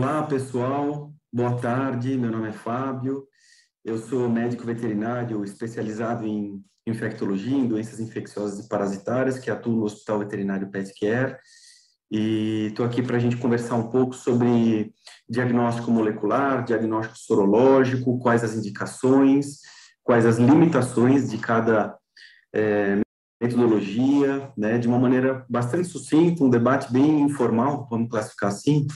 Olá, pessoal. Boa tarde. Meu nome é Fábio. Eu sou médico veterinário especializado em infectologia, em doenças infecciosas e parasitárias, que atuo no Hospital Veterinário Pet Care. E estou aqui para a gente conversar um pouco sobre diagnóstico molecular, diagnóstico sorológico, quais as indicações, quais as limitações de cada é, metodologia, né, de uma maneira bastante sucinta, um debate bem informal, vamos classificar assim,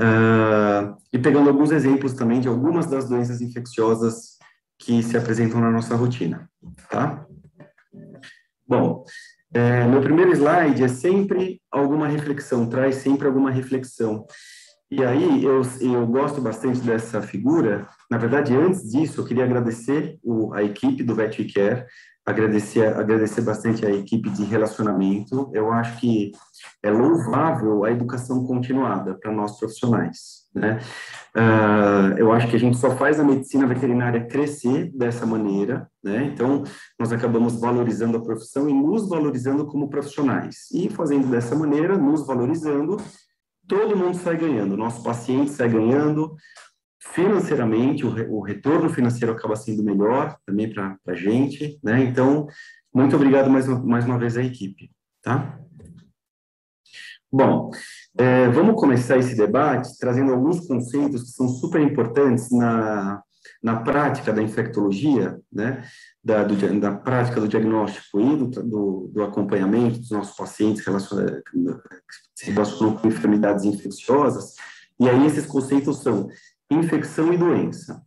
Uh, e pegando alguns exemplos também de algumas das doenças infecciosas que se apresentam na nossa rotina, tá? Bom, é, meu primeiro slide é sempre alguma reflexão, traz sempre alguma reflexão. E aí, eu, eu gosto bastante dessa figura. Na verdade, antes disso, eu queria agradecer o, a equipe do VetCare, agradecer, agradecer bastante a equipe de relacionamento. Eu acho que é louvável a educação continuada para nós profissionais. Né? Uh, eu acho que a gente só faz a medicina veterinária crescer dessa maneira, né? Então, nós acabamos valorizando a profissão e nos valorizando como profissionais. E fazendo dessa maneira, nos valorizando, todo mundo sai ganhando. Nosso paciente sai ganhando, financeiramente, o, o retorno financeiro acaba sendo melhor também para a gente, né? Então, muito obrigado mais, mais uma vez à equipe, tá? Bom, é, vamos começar esse debate trazendo alguns conceitos que são super importantes na, na prática da infectologia, né, da, do, da prática do diagnóstico e do, do, do acompanhamento dos nossos pacientes relacionados, com enfermidades infecciosas, e aí esses conceitos são infecção e doença.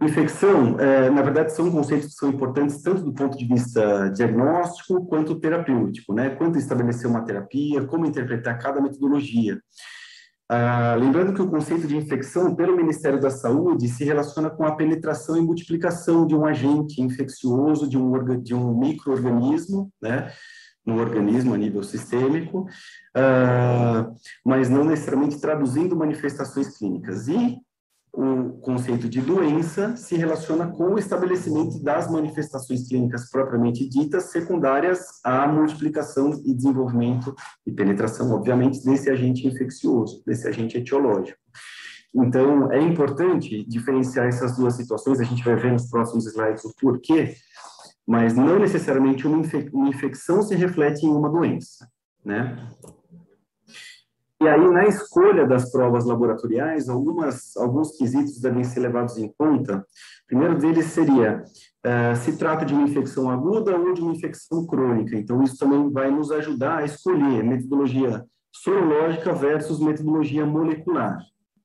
Infecção, é, na verdade, são conceitos que são importantes tanto do ponto de vista diagnóstico quanto terapêutico, né? Quanto estabelecer uma terapia, como interpretar cada metodologia. Ah, lembrando que o conceito de infecção, pelo Ministério da Saúde, se relaciona com a penetração e multiplicação de um agente infeccioso, de um, de um microorganismo, né? no organismo a nível sistêmico, uh, mas não necessariamente traduzindo manifestações clínicas. E o conceito de doença se relaciona com o estabelecimento das manifestações clínicas propriamente ditas, secundárias à multiplicação e desenvolvimento e penetração, obviamente, desse agente infeccioso, desse agente etiológico. Então, é importante diferenciar essas duas situações, a gente vai ver nos próximos slides o porquê, mas não necessariamente uma, infecção se reflete em uma doença, né? E aí, na escolha das provas laboratoriais, algumas, alguns quesitos devem ser levados em conta. O primeiro deles seria uh, se trata de uma infecção aguda ou de uma infecção crônica. Então, isso também vai nos ajudar a escolher metodologia sorológica versus metodologia molecular.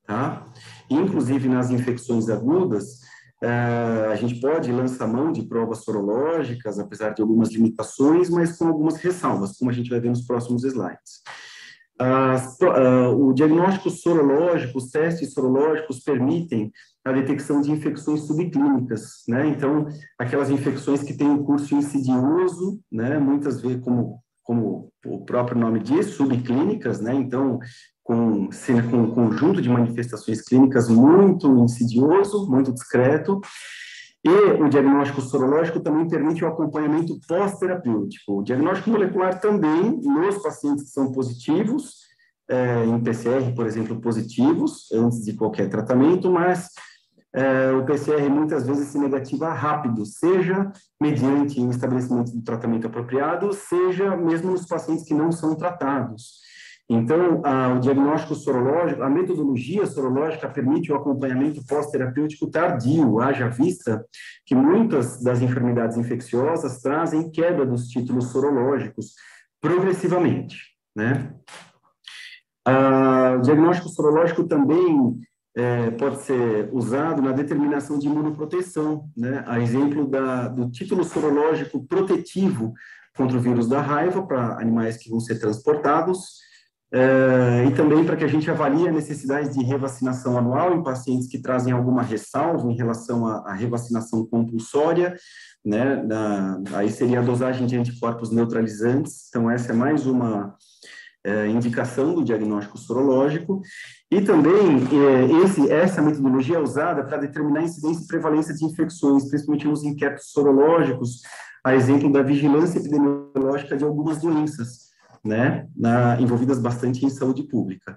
Tá? Inclusive, nas infecções agudas, uh, a gente pode lançar mão de provas sorológicas, apesar de algumas limitações, mas com algumas ressalvas, como a gente vai ver nos próximos slides. As, uh, o diagnóstico sorológico, os testes sorológicos permitem a detecção de infecções subclínicas, né? Então, aquelas infecções que têm um curso insidioso, né? Muitas vezes, como, como o próprio nome diz, subclínicas, né? Então, com, com um conjunto de manifestações clínicas muito insidioso, muito discreto, e o diagnóstico sorológico também permite o acompanhamento pós-terapêutico. O diagnóstico molecular também, nos pacientes que são positivos, é, em PCR, por exemplo, positivos, antes de qualquer tratamento, mas é, o PCR muitas vezes se negativa rápido, seja mediante o estabelecimento do tratamento apropriado, seja mesmo nos pacientes que não são tratados. Então, a, o diagnóstico sorológico, a metodologia sorológica permite o acompanhamento pós-terapêutico tardio, haja vista que muitas das enfermidades infecciosas trazem quebra dos títulos sorológicos progressivamente, né? o diagnóstico sorológico também é, pode ser usado na determinação de imunoproteção, né? A exemplo da, do título sorológico protetivo contra o vírus da raiva para animais que vão ser transportados, Uh, e também para que a gente avalie a necessidade de revacinação anual em pacientes que trazem alguma ressalva em relação à, à revacinação compulsória, né, aí seria a dosagem de anticorpos neutralizantes, então essa é mais uma uh, indicação do diagnóstico sorológico, e também uh, esse, essa metodologia é usada para determinar a incidência e prevalência de infecções, principalmente nos inquéritos sorológicos, a exemplo da vigilância epidemiológica de algumas doenças, né, na, envolvidas bastante em saúde pública.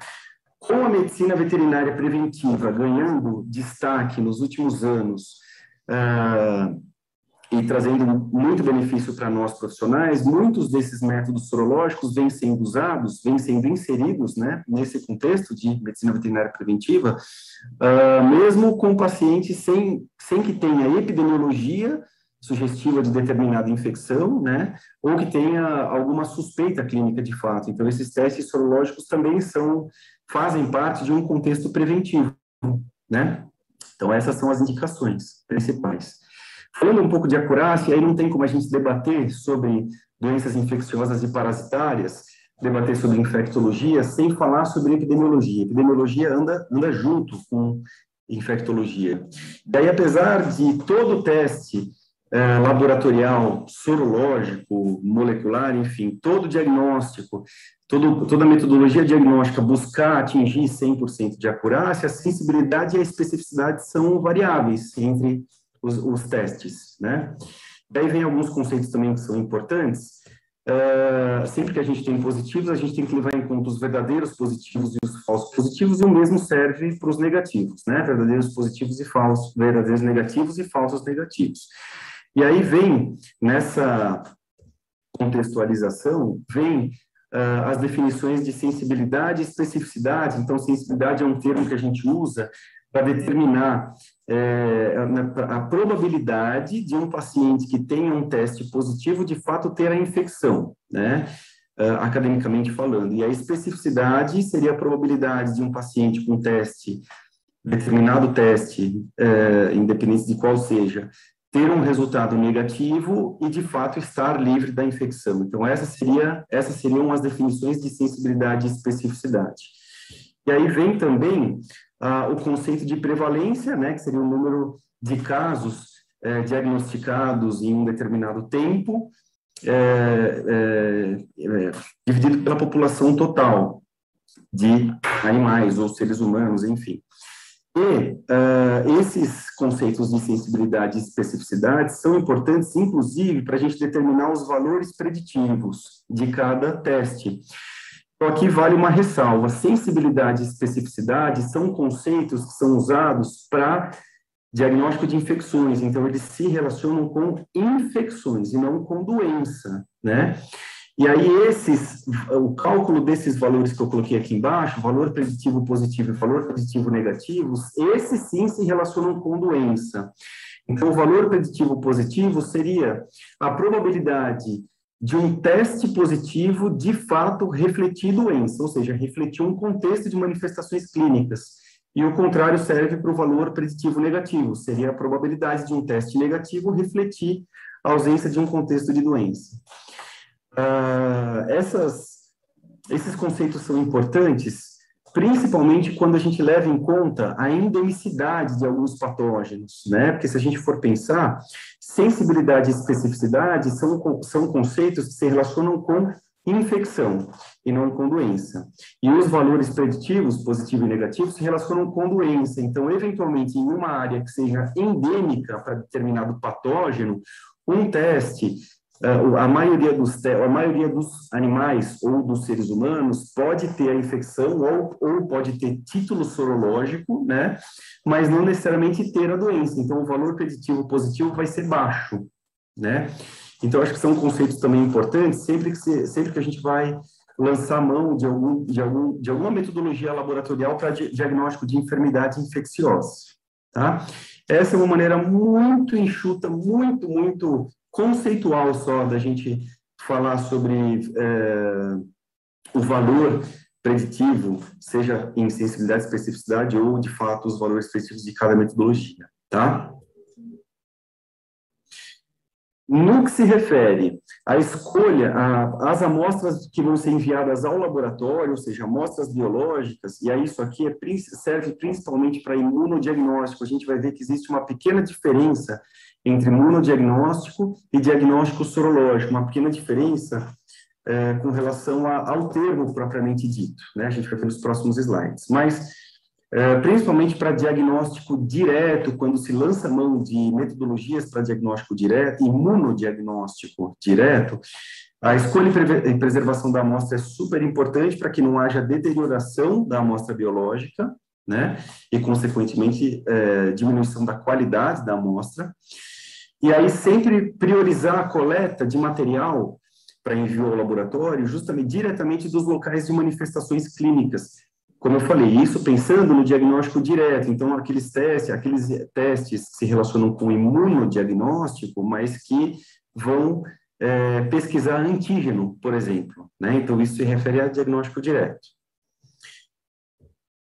com a medicina veterinária preventiva ganhando destaque nos últimos anos uh, e trazendo muito benefício para nós profissionais, muitos desses métodos sorológicos vêm sendo usados, vêm sendo inseridos né, nesse contexto de medicina veterinária preventiva, uh, mesmo com pacientes sem, sem que tenha epidemiologia sugestiva de determinada infecção, né, ou que tenha alguma suspeita clínica de fato. Então, esses testes sorológicos também são, fazem parte de um contexto preventivo, né? Então, essas são as indicações principais. Falando um pouco de acurácia, aí não tem como a gente debater sobre doenças infecciosas e parasitárias, debater sobre infectologia, sem falar sobre epidemiologia. Epidemiologia anda, anda junto com infectologia. Daí, apesar de todo o teste é, laboratorial, sorológico, molecular, enfim, todo diagnóstico, todo, toda metodologia diagnóstica buscar atingir 100% de acurácia, a sensibilidade e a especificidade são variáveis entre os, os testes, né? Daí vem alguns conceitos também que são importantes. Uh, sempre que a gente tem positivos, a gente tem que levar em conta os verdadeiros positivos e os falsos positivos, e o mesmo serve para os negativos, né? Verdadeiros positivos e falsos, verdadeiros negativos e falsos negativos. E aí vem, nessa contextualização, vem uh, as definições de sensibilidade e especificidade. Então, sensibilidade é um termo que a gente usa para determinar é, a, a, probabilidade de um paciente que tenha um teste positivo de fato ter a infecção, né? Uh, academicamente falando. E a especificidade seria a probabilidade de um paciente com teste, determinado teste, uh, independente de qual seja, ter um resultado negativo e de fato estar livre da infecção. Então essa seria essas seriam as definições de sensibilidade e especificidade. E aí vem também ah, o conceito de prevalência, né, que seria o número de casos é, diagnosticados em um determinado tempo, é, é, dividido pela população total de animais ou seres humanos, enfim. E uh, esses conceitos de sensibilidade e especificidade são importantes, inclusive, para a gente determinar os valores preditivos de cada teste. Então, aqui vale uma ressalva: sensibilidade e especificidade são conceitos que são usados para diagnóstico de infecções, então eles se relacionam com infecções e não com doença, né? E aí, esses, o cálculo desses valores que eu coloquei aqui embaixo, valor preditivo positivo e valor preditivo negativo, esses sim se relacionam com doença. Então, o valor preditivo positivo seria a probabilidade de um teste positivo de fato refletir doença, ou seja, refletir um contexto de manifestações clínicas. E o contrário serve para o valor preditivo negativo, seria a probabilidade de um teste negativo refletir a ausência de um contexto de doença. Uh, essas, esses conceitos são importantes, principalmente quando a gente leva em conta a endemicidade de alguns patógenos, né? Porque se a gente for pensar, sensibilidade e especificidade são, são conceitos que se relacionam com infecção e não com doença. E os valores preditivos, positivo e negativo, se relacionam com doença. Então, eventualmente, em uma área que seja endêmica para determinado patógeno, um teste a maioria dos a maioria dos animais ou dos seres humanos pode ter a infecção ou, ou pode ter título sorológico, né? Mas não necessariamente ter a doença. Então, o valor preditivo positivo vai ser baixo, né? Então, acho que são conceitos também importantes sempre que se, sempre que a gente vai lançar mão de algum de algum de alguma metodologia laboratorial para diagnóstico de enfermidade infecciosa, tá? Essa é uma maneira muito enxuta, muito muito conceitual só da gente falar sobre é, o valor preditivo, seja em sensibilidade, especificidade ou, de fato, os valores preditivos de cada metodologia, tá? No que se refere à escolha, às amostras que vão ser enviadas ao laboratório, ou seja, amostras biológicas, e aí isso aqui é, serve principalmente para imunodiagnóstico, a gente vai ver que existe uma pequena diferença entre imunodiagnóstico e diagnóstico sorológico, uma pequena diferença é, com relação a, ao termo propriamente dito, né? A gente vai ver nos próximos slides. Mas, é, principalmente para diagnóstico direto, quando se lança mão de metodologias para diagnóstico direto, imunodiagnóstico direto, A escolha e preservação da amostra é super importante para que não haja deterioração da amostra biológica, né? E, consequentemente, é, diminuição da qualidade da amostra. E aí, sempre priorizar a coleta de material para envio ao laboratório, justamente diretamente dos locais de manifestações clínicas. Como eu falei, isso pensando no diagnóstico direto. Então, aqueles testes, aqueles testes que se relacionam com imunodiagnóstico, mas que vão é, pesquisar antígeno, por exemplo. Né? Então, isso se refere a diagnóstico direto.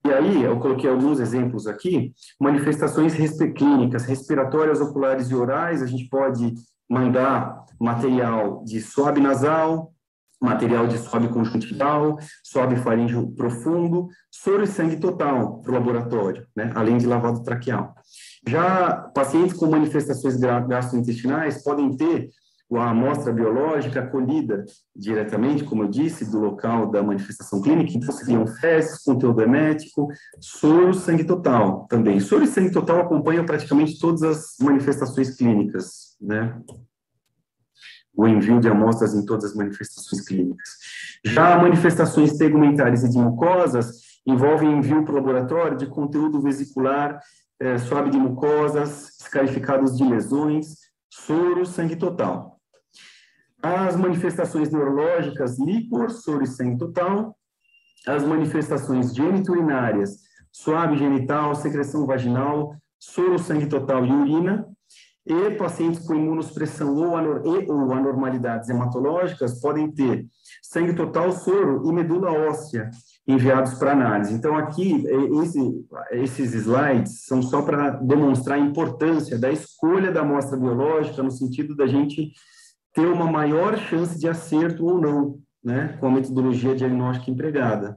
E aí, eu coloquei alguns exemplos aqui, manifestações clínicas, respiratórias, oculares e orais, a gente pode mandar material de swab nasal, material de swab conjuntival, swab faríngeo profundo, soro e sangue total para o laboratório, né, além de lavado traqueal. Já pacientes com manifestações gastrointestinais podem ter a amostra biológica colhida diretamente, como eu disse, do local da manifestação clínica, então seriam fezes, conteúdo emético, soro, sangue total também. Soro e sangue total acompanham praticamente todas as manifestações clínicas, né? O envio de amostras em todas as manifestações clínicas. Já manifestações tegumentares e de mucosas envolvem envio para o laboratório de conteúdo vesicular, é, suave de mucosas, escarificados de lesões, soro, sangue total. As manifestações neurológicas, líquor, soro e sangue total. As manifestações geniturinárias, suave genital, secreção vaginal, soro, sangue total e urina. E pacientes com imunossupressão ou, anor e, ou anormalidades hematológicas podem ter sangue total, soro e medula óssea enviados para análise. Então, aqui, esse, esses slides são só para demonstrar a importância da escolha da amostra biológica, no sentido da gente ter uma maior chance de acerto ou não, né, com a metodologia diagnóstica empregada.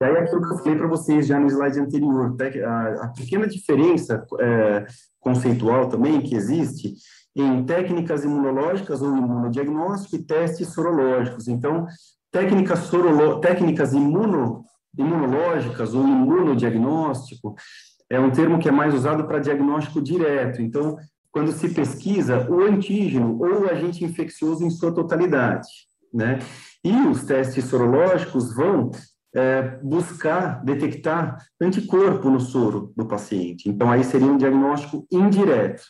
E aí, aquilo que eu falei para vocês já no slide anterior, a, a pequena diferença é, conceitual também que existe em técnicas imunológicas ou imunodiagnóstico e testes sorológicos. Então, técnicas, sorolo, técnicas imuno, imunológicas ou imunodiagnóstico é um termo que é mais usado para diagnóstico direto. Então, quando se pesquisa o antígeno ou o agente infeccioso em sua totalidade, né? E os testes sorológicos vão é, buscar detectar anticorpo no soro do paciente. Então, aí seria um diagnóstico indireto.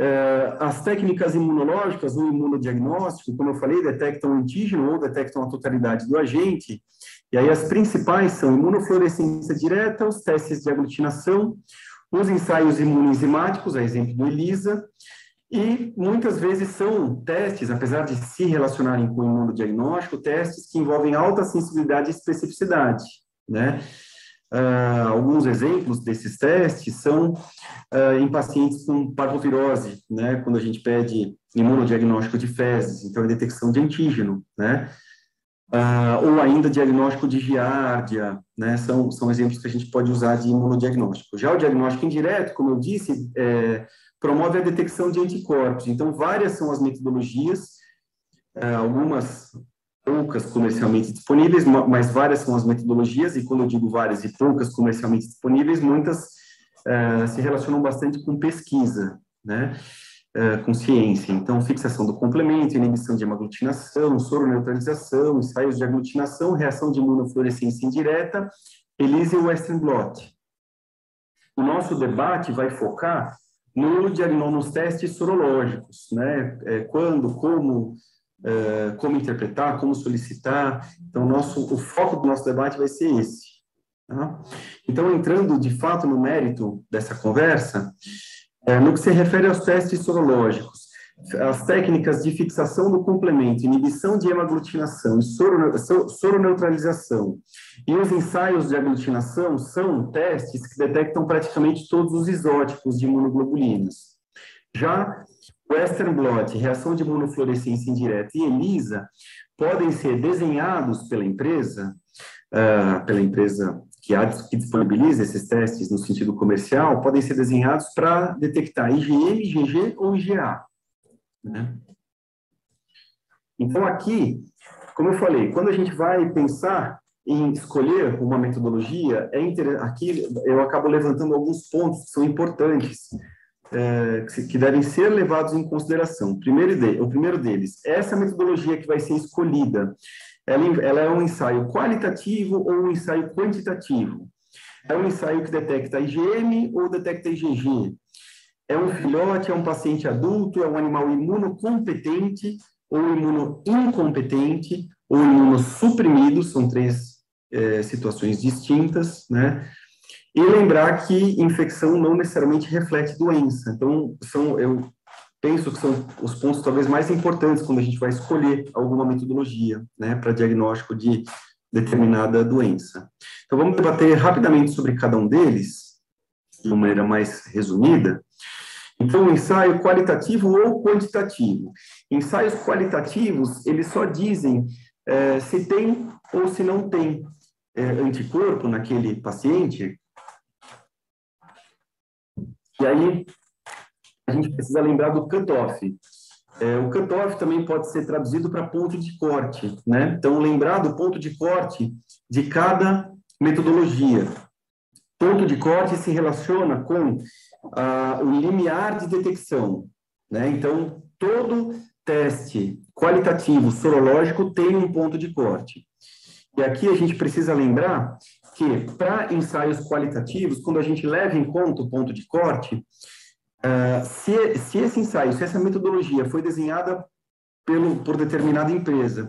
É, as técnicas imunológicas, o imunodiagnóstico, como eu falei, detectam o antígeno ou detectam a totalidade do agente. E aí as principais são imunofluorescência direta, os testes de aglutinação, os ensaios imunoenzimáticos, a exemplo do ELISA, e muitas vezes são testes, apesar de se relacionarem com o imunodiagnóstico, testes que envolvem alta sensibilidade e especificidade, né? Uh, alguns exemplos desses testes são uh, em pacientes com parvovirose, né? Quando a gente pede imunodiagnóstico de fezes, então a detecção de antígeno, né? Uh, ou ainda diagnóstico de giardia, né? São, são exemplos que a gente pode usar de imunodiagnóstico. Já o diagnóstico indireto, como eu disse, é, promove a detecção de anticorpos. Então, várias são as metodologias, é, algumas poucas comercialmente disponíveis, mas várias são as metodologias, e quando eu digo várias e poucas comercialmente disponíveis, muitas é, se relacionam bastante com pesquisa, né? É, com ciência. Então, fixação do complemento, inibição de hemaglutinação, soroneutralização, ensaios de aglutinação, reação de imunofluorescência indireta, ELISA e Western blot. O nosso debate vai focar no nos testes sorológicos, né? É, quando, como, é, como interpretar, como solicitar. Então, nosso, o foco do nosso debate vai ser esse. Tá? Então, entrando de fato no mérito dessa conversa, é, no que se refere aos testes sorológicos, as técnicas de fixação do complemento, inibição de hemaglutinação e soroneutralização e os ensaios de aglutinação são testes que detectam praticamente todos os isótipos de imunoglobulinas. Já Western blot, reação de imunofluorescência indireta e ELISA podem ser desenhados pela empresa, uh, pela empresa que, há, que disponibiliza esses testes no sentido comercial, podem ser desenhados para detectar IgM, IgG ou IgA. Né? Então, aqui, como eu falei, quando a gente vai pensar em escolher uma metodologia, é inter... aqui eu acabo levantando alguns pontos que são importantes é, que devem ser levados em consideração. Primeiro de, o primeiro deles, essa metodologia que vai ser escolhida, ela, ela é um ensaio qualitativo ou um ensaio quantitativo? É um ensaio que detecta IgM ou detecta IgG? É um filhote, é um paciente adulto, é um animal imunocompetente ou imunoincompetente ou imunossuprimido, são três é, situações distintas, né? E lembrar que infecção não necessariamente reflete doença. Então, são, eu penso que são os pontos talvez mais importantes quando a gente vai escolher alguma metodologia, né, para diagnóstico de determinada doença. Então, vamos debater rapidamente sobre cada um deles, de uma maneira mais resumida. Então, ensaio qualitativo ou quantitativo. Ensaios qualitativos, eles só dizem é, se tem ou se não tem é, anticorpo naquele paciente. E aí, a gente precisa lembrar do cutoff. É, o cutoff também pode ser traduzido para ponto de corte, né? Então, lembrar do ponto de corte de cada metodologia. Ponto de corte se relaciona com ah, o limiar de detecção, né? Então, todo teste qualitativo sorológico tem um ponto de corte. E aqui a gente precisa lembrar que, para ensaios qualitativos, quando a gente leva em conta o ponto de corte, uh, se, se esse ensaio, se essa metodologia foi desenhada pelo, por determinada empresa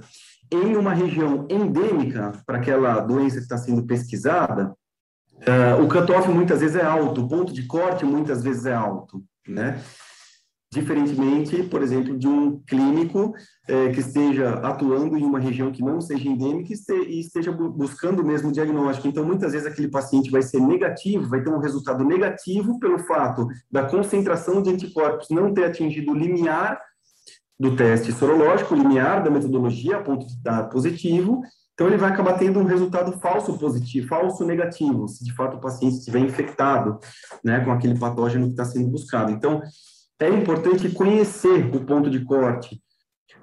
em uma região endêmica para aquela doença que está sendo pesquisada, uh, o cutoff muitas vezes é alto, o ponto de corte muitas vezes é alto, né? diferentemente, por exemplo, de um clínico é, que esteja atuando em uma região que não seja endêmica e esteja buscando o mesmo diagnóstico. Então, muitas vezes aquele paciente vai ser negativo, vai ter um resultado negativo pelo fato da concentração de anticorpos não ter atingido o limiar do teste sorológico, o limiar da metodologia, a ponto de dar positivo, então, ele vai acabar tendo um resultado falso positivo, falso negativo, se de fato o paciente estiver infectado né, com aquele patógeno que está sendo buscado. Então, é importante conhecer o ponto de corte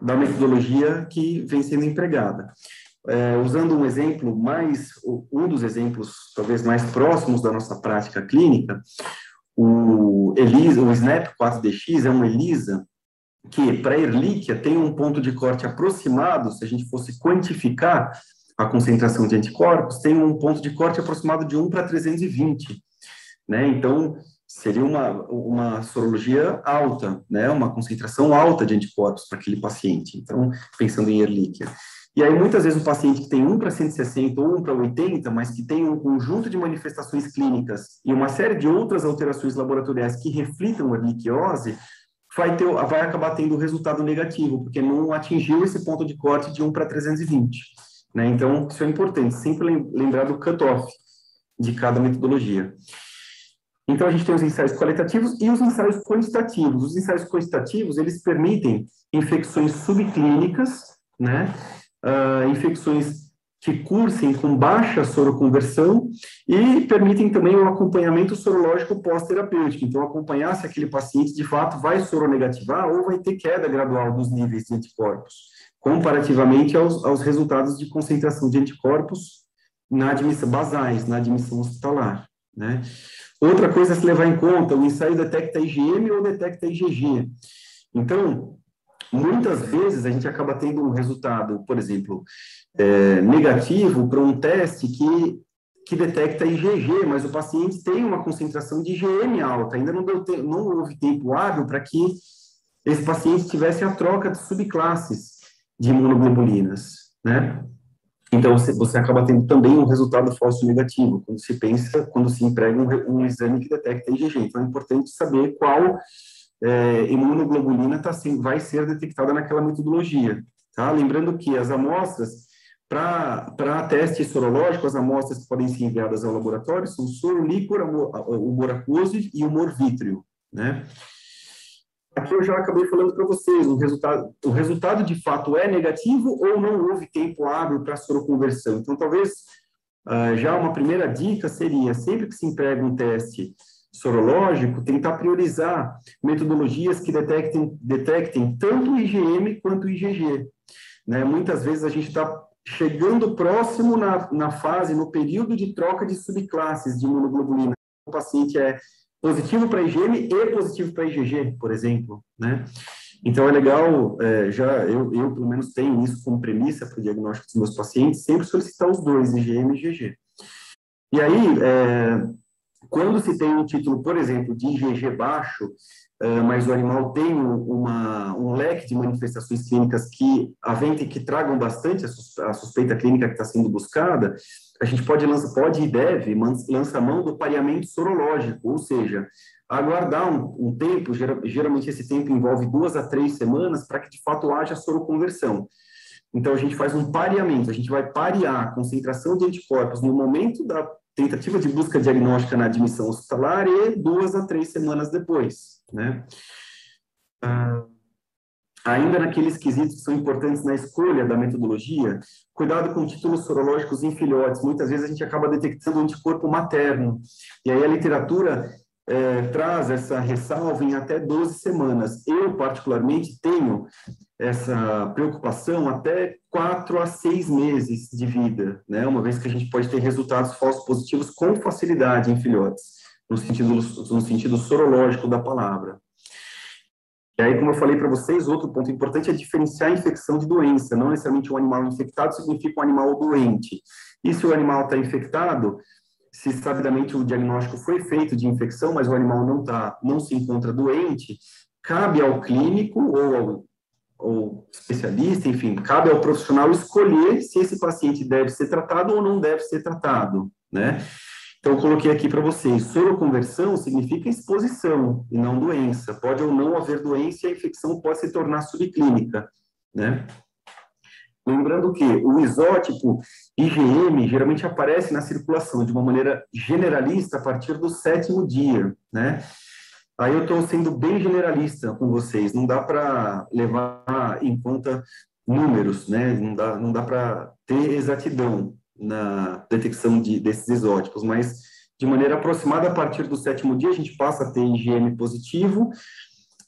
da metodologia que vem sendo empregada. É, usando um exemplo mais, um dos exemplos talvez mais próximos da nossa prática clínica, o ELISA, o SNAP 4DX é um ELISA que para Erlíquia tem um ponto de corte aproximado, se a gente fosse quantificar a concentração de anticorpos, tem um ponto de corte aproximado de 1 para 320, né? Então, seria uma, uma sorologia alta, né, uma concentração alta de anticorpos para aquele paciente. Então, pensando em Ehrlichia. E aí, muitas vezes, o paciente que tem 1 para 160 ou 1 para 80, mas que tem um conjunto de manifestações clínicas e uma série de outras alterações laboratoriais que reflitam a erliquiose, vai, ter, vai acabar tendo resultado negativo, porque não atingiu esse ponto de corte de 1 para 320. Né? Então, isso é importante, sempre lembrar do cutoff de cada metodologia. Então, a gente tem os ensaios qualitativos e os ensaios quantitativos. Os ensaios quantitativos, eles permitem infecções subclínicas, né? Uh, infecções que cursem com baixa soroconversão e permitem também o acompanhamento sorológico pós-terapêutico. Então, acompanhar se aquele paciente, de fato, vai soronegativar ou vai ter queda gradual dos níveis de anticorpos, comparativamente aos, aos resultados de concentração de anticorpos na admissão basais, na admissão hospitalar, né? Outra coisa a se levar em conta, o ensaio detecta IgM ou detecta IgG. Então, muitas vezes a gente acaba tendo um resultado, por exemplo, é, negativo para um teste que, que detecta IgG, mas o paciente tem uma concentração de IgM alta, ainda não, deu te, não houve tempo hábil para que esse paciente tivesse a troca de subclasses de imunoglobulinas, né? Então, você, você acaba tendo também um resultado falso negativo, quando se pensa, quando se emprega um, um exame que detecta IgG. Então, é importante saber qual é, imunoglobulina tá, assim, vai ser detectada naquela metodologia. Tá? Lembrando que as amostras, para teste sorológico, as amostras que podem ser enviadas ao laboratório são soro líquor, humor aquoso e humor vítreo, né? Aqui eu já acabei falando para vocês, o resultado, o resultado de fato é negativo ou não houve tempo hábil para soroconversão. Então, talvez uh, já uma primeira dica seria, sempre que se emprega um teste sorológico, tentar priorizar metodologias que detectem, detectem tanto o IgM quanto o IgG. Né? Muitas vezes a gente está chegando próximo na, na fase, no período de troca de subclasses de imunoglobulina. O paciente é positivo para IgM e positivo para IgG, por exemplo, né? Então, é legal, é, já eu, eu, pelo menos, tenho isso como premissa para o diagnóstico dos meus pacientes, sempre solicitar os dois, IgM e IgG. E aí, é, quando se tem um título, por exemplo, de IgG baixo, é, mas o animal tem uma, um leque de manifestações clínicas que aventem, que tragam bastante a suspeita clínica que está sendo buscada, a gente pode, lança, pode e deve lançar mão do pareamento sorológico, ou seja, aguardar um, um tempo, geralmente esse tempo envolve duas a três semanas, para que de fato haja soroconversão. Então, a gente faz um pareamento, a gente vai parear a concentração de anticorpos no momento da tentativa de busca diagnóstica na admissão hospitalar e duas a três semanas depois, né? Ah, ainda naqueles quesitos que são importantes na escolha da metodologia, cuidado com títulos sorológicos em filhotes. Muitas vezes a gente acaba detectando anticorpo materno. E aí a literatura é, traz essa ressalva em até 12 semanas. Eu, particularmente, tenho essa preocupação até 4 a 6 meses de vida, né? uma vez que a gente pode ter resultados falsos positivos com facilidade em filhotes, no sentido, no sentido sorológico da palavra. E aí, como eu falei para vocês, outro ponto importante é diferenciar a infecção de doença. Não necessariamente um animal infectado significa um animal doente. E se o animal está infectado, se sabidamente o diagnóstico foi feito de infecção, mas o animal não tá, não se encontra doente, cabe ao clínico ou ao ou especialista, enfim, cabe ao profissional escolher se esse paciente deve ser tratado ou não deve ser tratado, né? Então, eu coloquei aqui para vocês, soroconversão significa exposição e não doença. Pode ou não haver doença e a infecção pode se tornar subclínica, né? Lembrando que o isótipo IgM geralmente aparece na circulação de uma maneira generalista a partir do sétimo dia, né? Aí eu estou sendo bem generalista com vocês, não dá para levar em conta números, né? Não dá, não dá para ter exatidão na detecção de, desses isótipos, mas de maneira aproximada, a partir do sétimo dia, a gente passa a ter IgM positivo,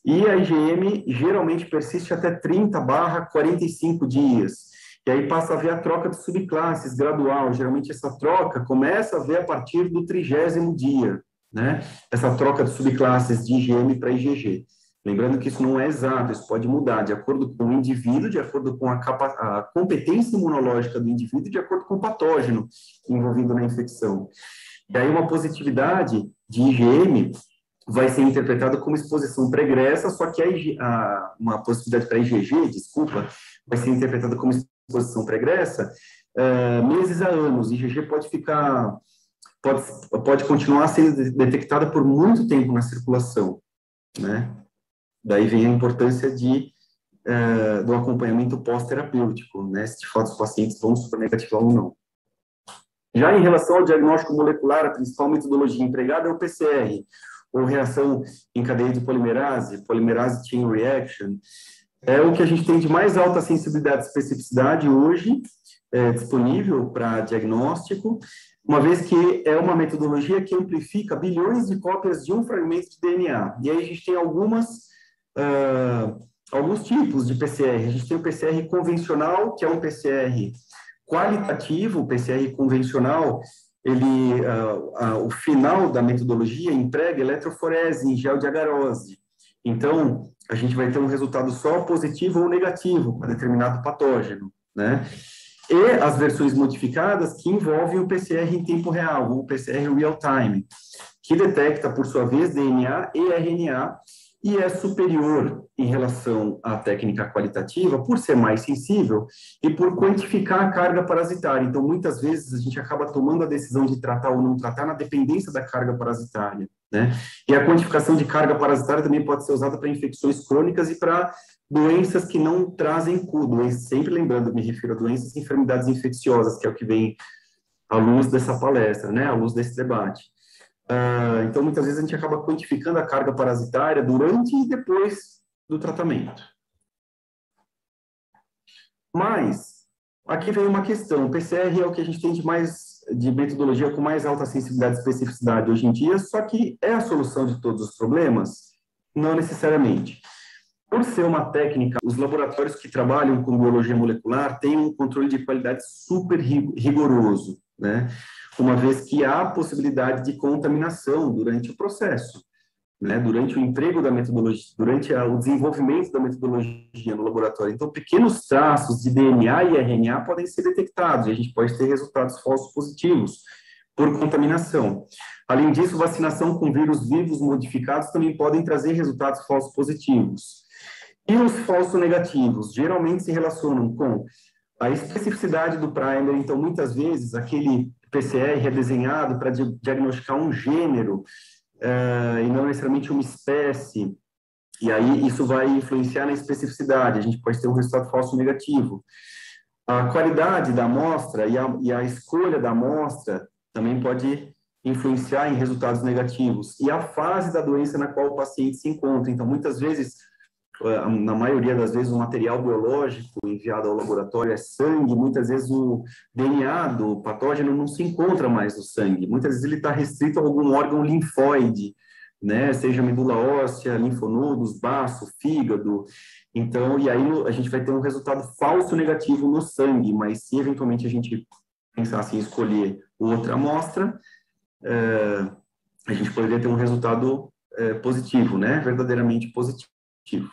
e a IgM geralmente persiste até 30 barra 45 dias. E aí passa a ver a troca de subclasses gradual. Geralmente essa troca começa a ver a partir do trigésimo dia, né? Essa troca de subclasses de IgM para IgG. Lembrando que isso não é exato, isso pode mudar de acordo com o indivíduo, de acordo com a, a competência imunológica do indivíduo, de acordo com o patógeno envolvido na infecção. E aí uma positividade de IgM vai ser interpretado como exposição pregressa, só que a, a, uma positividade para IgG, desculpa, vai ser interpretada como exposição pregressa uh, meses a anos. IgG pode ficar, pode, pode continuar sendo detectada por muito tempo na circulação, né? Daí vem a importância de uh, do acompanhamento pós-terapêutico, né? Se de fato os pacientes vão super negativar ou não. Já em relação ao diagnóstico molecular, a principal metodologia empregada é o PCR, ou reação em cadeia de polimerase, polimerase chain reaction, é o que a gente tem de mais alta sensibilidade e especificidade hoje é, disponível para diagnóstico, uma vez que é uma metodologia que amplifica bilhões de cópias de um fragmento de DNA. E aí a gente tem algumas, uh, alguns tipos de PCR. A gente tem o PCR convencional, que é um PCR qualitativo, o PCR convencional, ele, uh, uh, o final da metodologia emprega eletroforese em gel de agarose. Então, a gente vai ter um resultado só positivo ou negativo para determinado patógeno, né? E as versões modificadas que envolvem o PCR em tempo real, o PCR real time, que detecta, por sua vez, DNA e RNA e é superior em relação à técnica qualitativa por ser mais sensível e por quantificar a carga parasitária. Então, muitas vezes, a gente acaba tomando a decisão de tratar ou não tratar na dependência da carga parasitária. Né? E a quantificação de carga parasitária também pode ser usada para infecções crônicas e para doenças que não trazem cura. Sempre lembrando, me refiro a doenças e enfermidades infecciosas, que é o que vem à luz dessa palestra, né? à luz desse debate. Uh, então, muitas vezes a gente acaba quantificando a carga parasitária durante e depois do tratamento. Mas, aqui vem uma questão. O PCR é o que a gente tem de mais de metodologia com mais alta sensibilidade e especificidade hoje em dia, só que é a solução de todos os problemas? Não necessariamente. Por ser uma técnica, os laboratórios que trabalham com biologia molecular têm um controle de qualidade super rigoroso, né? uma vez que há possibilidade de contaminação durante o processo. Né, durante o emprego da metodologia, durante o desenvolvimento da metodologia no laboratório. Então, pequenos traços de DNA e RNA podem ser detectados e a gente pode ter resultados falsos positivos por contaminação. Além disso, vacinação com vírus vivos modificados também podem trazer resultados falsos positivos. E os falsos negativos geralmente se relacionam com a especificidade do primer, então muitas vezes aquele PCR é desenhado para diagnosticar um gênero uh, e não necessariamente uma espécie, e aí isso vai influenciar na especificidade, a gente pode ter um resultado falso negativo. A qualidade da amostra e a, e a escolha da amostra também pode influenciar em resultados negativos. E a fase da doença na qual o paciente se encontra. Então, muitas vezes, na maioria das vezes, o material biológico enviado ao laboratório é sangue, muitas vezes o DNA do patógeno não se encontra mais no sangue, muitas vezes ele está restrito a algum órgão linfóide, né, seja medula óssea, linfonodos, baço, fígado, então, e aí a gente vai ter um resultado falso negativo no sangue, mas se eventualmente a gente pensar assim, escolher outra amostra, é, a gente poderia ter um resultado é, positivo, né, verdadeiramente positivo.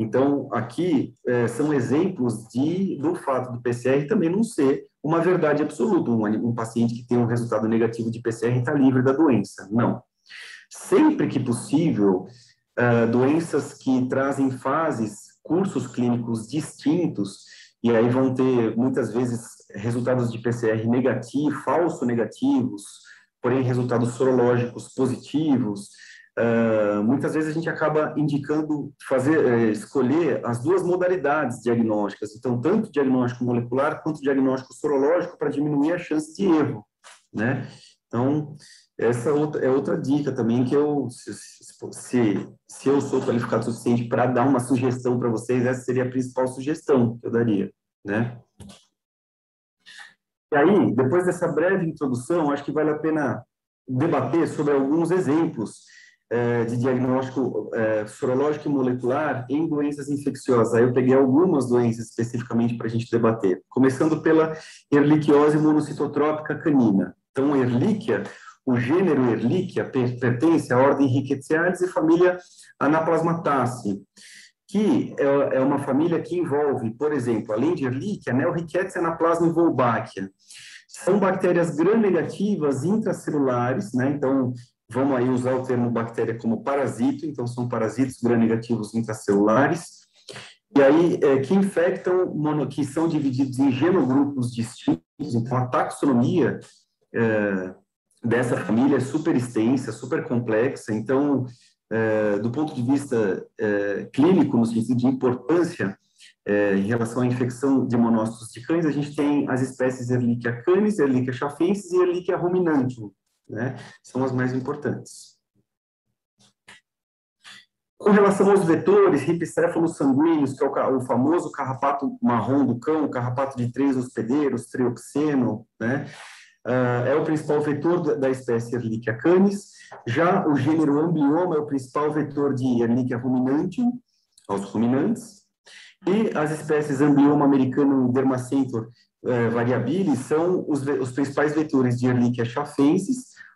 Então, aqui é, são exemplos de, do fato do PCR também não ser uma verdade absoluta. Um, um paciente que tem um resultado negativo de PCR está livre da doença. Não. Sempre que possível, uh, doenças que trazem fases, cursos clínicos distintos, e aí vão ter muitas vezes resultados de PCR negativo, falso negativos, porém resultados sorológicos positivos, Uh, muitas vezes a gente acaba indicando fazer, uh, escolher as duas modalidades diagnósticas, então tanto diagnóstico molecular quanto diagnóstico sorológico para diminuir a chance de erro, né? Então essa outra, é outra dica também que eu, se, se, se eu sou qualificado o suficiente para dar uma sugestão para vocês, essa seria a principal sugestão que eu daria, né? E aí, depois dessa breve introdução, acho que vale a pena debater sobre alguns exemplos é, de diagnóstico é, sorológico e molecular em doenças infecciosas. Aí eu peguei algumas doenças especificamente para a gente debater, começando pela erliquiose monocitotrópica canina. Então, Erliquia, o gênero Erliquia pertence à ordem Rickettsiades e família Anaplasmataceae, que é, é uma família que envolve, por exemplo, além de Erliquia, né, o Rickettsia Anaplasma e Wolbachia. São bactérias gram-negativas intracelulares, né? Então, vamos aí usar o termo bactéria como parasito, então são parasitos gram-negativos intracelulares, e aí é, que infectam, mono, que são divididos em genogrupos distintos, então a taxonomia é, dessa família é super extensa, super complexa, então, é, do ponto de vista é, clínico, no sentido de importância, é, em relação à infecção de monócitos de cães, a gente tem as espécies Ehrlichia canis, Ehrlichia chafensis e Ehrlichia ruminantium, né? São as mais importantes.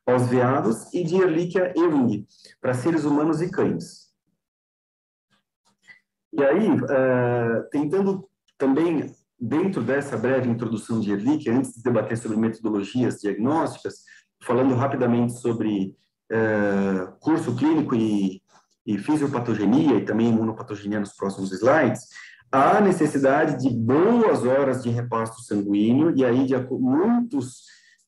Aos veados, e de Ehrlichia ewing, para seres humanos e cães. E aí, uh, tentando também, dentro dessa breve introdução de Ehrlichia, antes de debater sobre metodologias diagnósticas, falando rapidamente sobre uh, curso clínico e, e fisiopatogenia e também imunopatogenia nos próximos slides, há necessidade de boas horas de repasto sanguíneo, e aí de muitos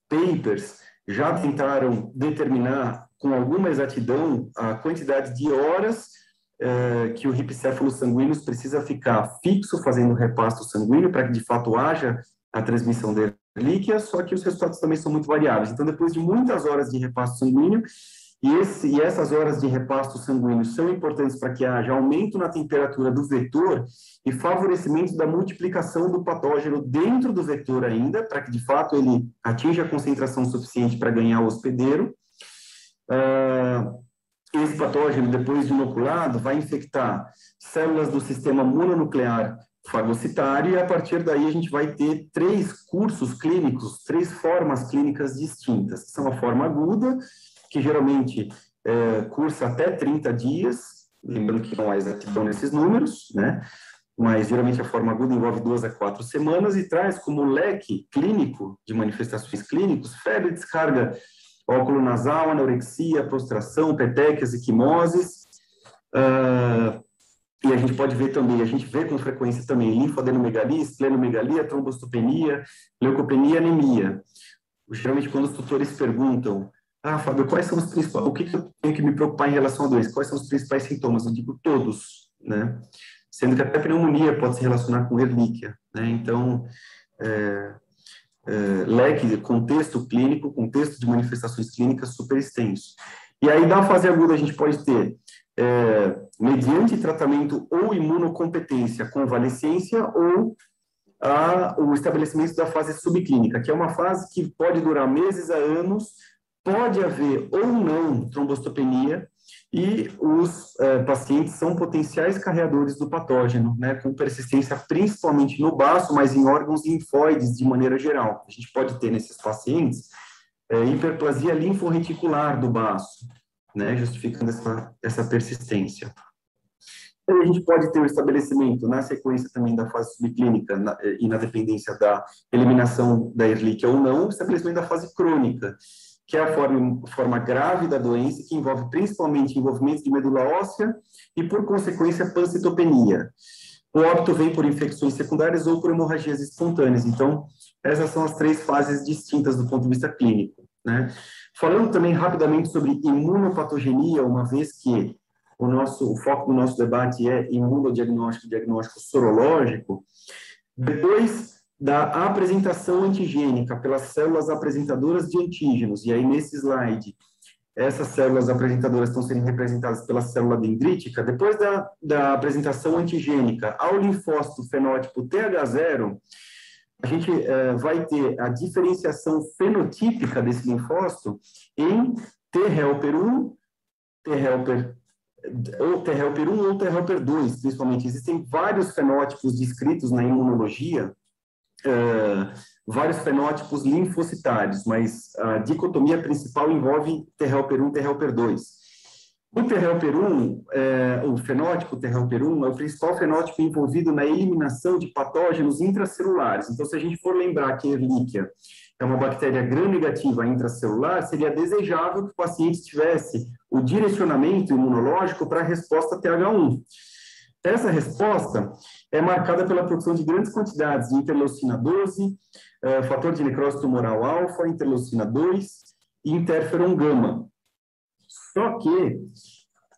papers já tentaram determinar com alguma exatidão a quantidade de horas eh, que o ripicéfalo sanguíneo precisa ficar fixo fazendo repasto sanguíneo para que de fato haja a transmissão da relíquia, só que os resultados também são muito variáveis. Então, depois de muitas horas de repasto sanguíneo, e, esse, e essas horas de repasto sanguíneo são importantes para que haja aumento na temperatura do vetor e favorecimento da multiplicação do patógeno dentro do vetor ainda, para que de fato ele atinja a concentração suficiente para ganhar o hospedeiro. Uh, esse patógeno, depois de inoculado, vai infectar células do sistema mononuclear fagocitário, e a partir daí a gente vai ter três cursos clínicos, três formas clínicas distintas, são a forma aguda, que geralmente é, cursa até 30 dias, lembrando que não há exatidão nesses números, né? Mas geralmente a forma aguda envolve duas a quatro semanas e traz como leque clínico de manifestações clínicas febre, descarga óculo nasal, anorexia, prostração, petequias, equimoses. Uh, e a gente pode ver também, a gente vê com frequência também linfadenomegalia, esplenomegalia, trombocitopenia, leucopenia, anemia. Geralmente quando os tutores perguntam ah, Fábio, quais são os principais, o que, eu tenho que me preocupar em relação a doença? Quais são os principais sintomas? Eu digo todos, né? Sendo que até a pneumonia pode se relacionar com erlíquia, né? Então, é, é, leque, contexto clínico, contexto de manifestações clínicas super extenso. E aí, da fase aguda, a gente pode ter, é, mediante tratamento ou imunocompetência, convalescência ou a, o estabelecimento da fase subclínica, que é uma fase que pode durar meses a anos, pode haver ou não trombocitopenia e os é, pacientes são potenciais carreadores do patógeno, né, com persistência principalmente no baço, mas em órgãos linfóides de maneira geral. A gente pode ter nesses pacientes é, hiperplasia linforreticular do baço, né, justificando essa, essa persistência. E a gente pode ter o estabelecimento, na sequência também da fase subclínica na, e na dependência da eliminação da Ehrlichia ou não, o estabelecimento da fase crônica, que é a forma, forma grave da doença, que envolve principalmente envolvimento de medula óssea e, por consequência, pancitopenia. O óbito vem por infecções secundárias ou por hemorragias espontâneas. Então, essas são as três fases distintas do ponto de vista clínico. Né? Falando também rapidamente sobre imunopatogenia, uma vez que o nosso o foco do nosso debate é imunodiagnóstico, diagnóstico sorológico, depois da apresentação antigênica pelas células apresentadoras de antígenos. E aí, nesse slide, essas células apresentadoras estão sendo representadas pela célula dendrítica. Depois da, da apresentação antigênica ao linfócito fenótipo TH0, a gente eh, vai ter a diferenciação fenotípica desse linfócito em T helper 1, T helper ou T helper 1 ou T helper 2, principalmente. Existem vários fenótipos descritos na imunologia, uh, vários fenótipos linfocitários, mas a dicotomia principal envolve T helper 1 e T helper 2. O T helper 1, é, o fenótipo T helper 1 é o principal fenótipo envolvido na eliminação de patógenos intracelulares. Então, se a gente for lembrar que a Ehrlichia é uma bactéria gram-negativa intracelular, seria desejável que o paciente tivesse o direcionamento imunológico para a resposta TH1. Essa resposta é marcada pela produção de grandes quantidades de interleucina 12, eh, fator de necrose tumoral alfa, interleucina 2 e interferon gama. Só que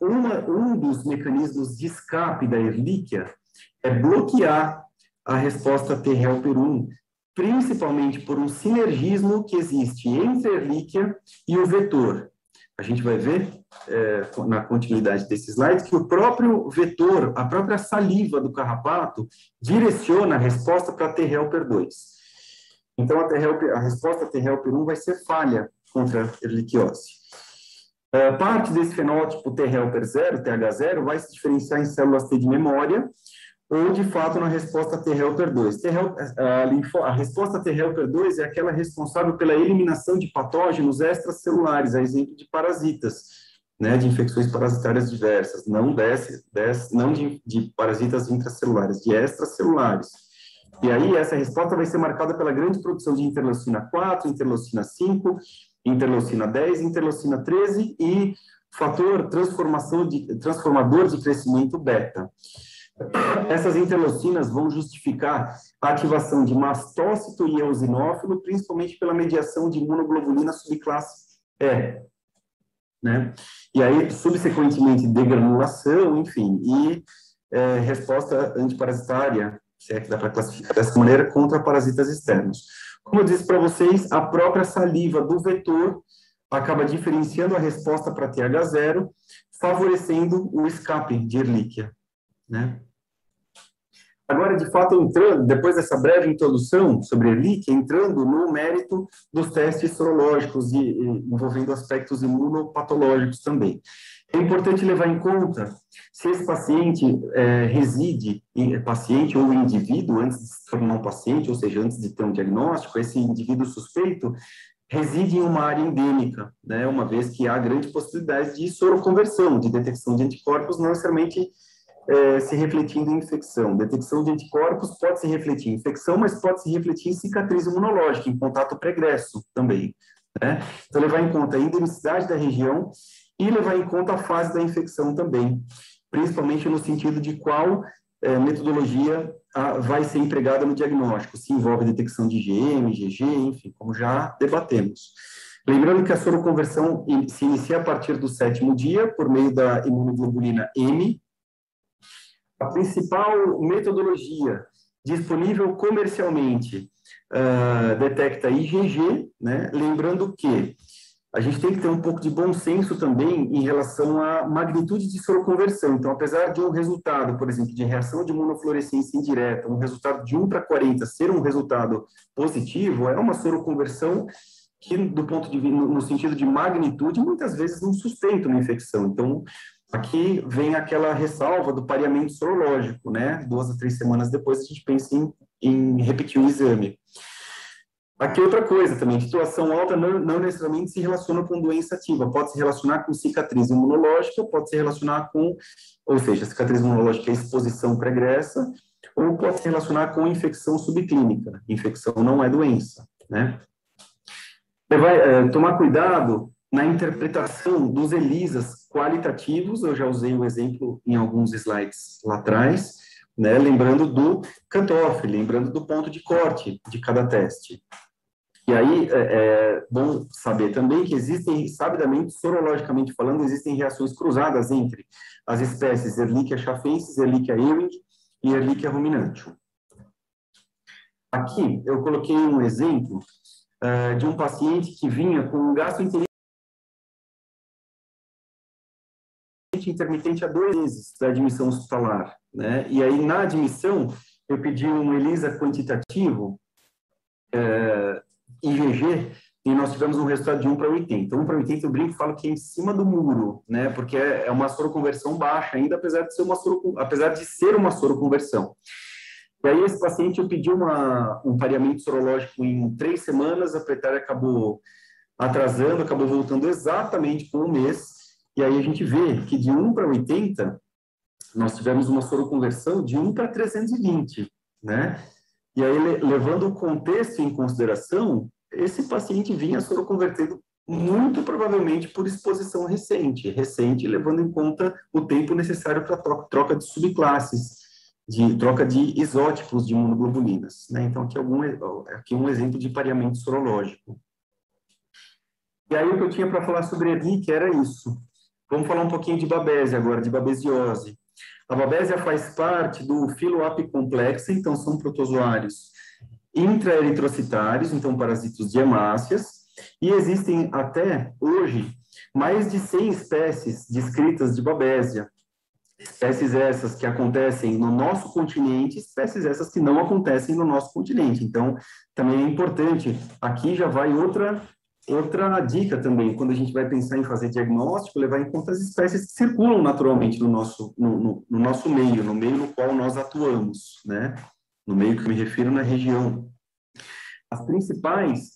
uma, um dos mecanismos de escape da Ehrlichia é bloquear a resposta T helper 1, principalmente por um sinergismo que existe entre a Ehrlichia e o vetor. A gente vai ver é, na continuidade desse slide que o próprio vetor, a própria saliva do carrapato, direciona a resposta para T helper 2. Então, a, a resposta T helper 1 vai ser falha contra a erliquiose. É, parte desse fenótipo T helper 0, TH0, vai se diferenciar em células T de memória, ou de fato na resposta T-helper 2. A, linfo, a resposta T-helper 2 é aquela responsável pela eliminação de patógenos extracelulares, a exemplo de parasitas, né, de infecções parasitárias diversas, não, desse, desse, não de, de parasitas intracelulares, de extracelulares. E aí essa resposta vai ser marcada pela grande produção de interleucina 4, interleucina 5, interleucina 10, interleucina 13 e fator transformação de, transformador de crescimento beta. Essas interleucinas vão justificar a ativação de mastócito e eosinófilo, principalmente pela mediação de imunoglobulina subclasse E. Né? E aí, subsequentemente, degranulação, enfim, e é, resposta antiparasitária, se é que dá para classificar dessa maneira, contra parasitas externos. Como eu disse para vocês, a própria saliva do vetor acaba diferenciando a resposta para TH0, favorecendo o escape de Ehrlichia. Né? Agora, de fato, entrando, depois dessa breve introdução sobre Ehrlich, entrando no mérito dos testes sorológicos e, e envolvendo aspectos imunopatológicos também. É importante levar em conta se esse paciente é, reside, em, paciente ou indivíduo, antes de se tornar um paciente, ou seja, antes de ter um diagnóstico, esse indivíduo suspeito reside em uma área endêmica, né, uma vez que há grande possibilidade de soroconversão, de detecção de anticorpos, não necessariamente é, se refletindo em infecção. Detecção de anticorpos pode se refletir em infecção, mas pode se refletir em cicatriz imunológica, em contato pregresso também. Né? Então, levar em conta a endemicidade da região e levar em conta a fase da infecção também, principalmente no sentido de qual é, metodologia a, vai ser empregada no diagnóstico, se envolve detecção de IgM, GG, enfim, como já debatemos. Lembrando que a soroconversão se inicia a partir do sétimo dia, por meio da imunoglobulina M, a principal metodologia disponível comercialmente uh, detecta IgG, né? lembrando que a gente tem que ter um pouco de bom senso também em relação à magnitude de soroconversão. Então, apesar de um resultado, por exemplo, de reação de imunofluorescência indireta, um resultado de 1 para 40 ser um resultado positivo, é uma soroconversão que, do ponto de vista, no sentido de magnitude, muitas vezes não sustenta uma infecção. Então, Aqui vem aquela ressalva do pareamento sorológico, né? Duas a três semanas depois a gente pensa em, em repetir o exame. Aqui outra coisa também, titulação alta não, não, necessariamente se relaciona com doença ativa, pode se relacionar com cicatriz imunológica, pode se relacionar com, ou seja, cicatriz imunológica é exposição pregressa, ou pode se relacionar com infecção subclínica. Infecção não é doença, né? Vai é, tomar cuidado na interpretação dos ELISAs qualitativos, eu já usei o um exemplo em alguns slides lá atrás, né, lembrando do cutoff, lembrando do ponto de corte de cada teste. E aí, é, é bom saber também que existem, sabidamente, sorologicamente falando, existem reações cruzadas entre as espécies Ehrlichia chafensis, Ehrlichia ewing e Ehrlichia ruminantium. Aqui, eu coloquei um exemplo uh, de um paciente que vinha com gastroenterite intermitente há dois meses da admissão hospitalar, né? E aí, na admissão, eu pedi um ELISA quantitativo, é, IgG, e nós tivemos um resultado de 1 para 80. 1 para 80, eu brinco e falo que é em cima do muro, né? Porque é, é uma soroconversão baixa ainda, apesar de ser uma, soro, apesar de ser uma soroconversão. E aí, esse paciente, eu pedi uma, um pareamento sorológico em três semanas, a pretária acabou atrasando, acabou voltando exatamente com um mês, e aí a gente vê que de 1 para 80, nós tivemos uma soroconversão de 1 para 320, né? E aí, levando o contexto em consideração, esse paciente vinha soroconvertendo muito provavelmente por exposição recente, recente, levando em conta o tempo necessário para troca de subclasses, de troca de isótipos de imunoglobulinas. Né? Então, aqui, algum, aqui um exemplo de pareamento sorológico. E aí, o que eu tinha para falar sobre ERIC era isso. Vamos falar um pouquinho de babésia agora, de babesiose. A babésia faz parte do filo apicomplexo, então são protozoários intraeritrocitários, então parasitos de hemácias, e existem até hoje mais de 100 espécies descritas de babésia. Espécies essas que acontecem no nosso continente, espécies essas que não acontecem no nosso continente. Então, também é importante, aqui já vai outra Outra dica também, quando a gente vai pensar em fazer diagnóstico, levar em conta as espécies que circulam naturalmente no nosso, no, no, no nosso meio, no meio no qual nós atuamos, né? No meio que me refiro na região. As principais,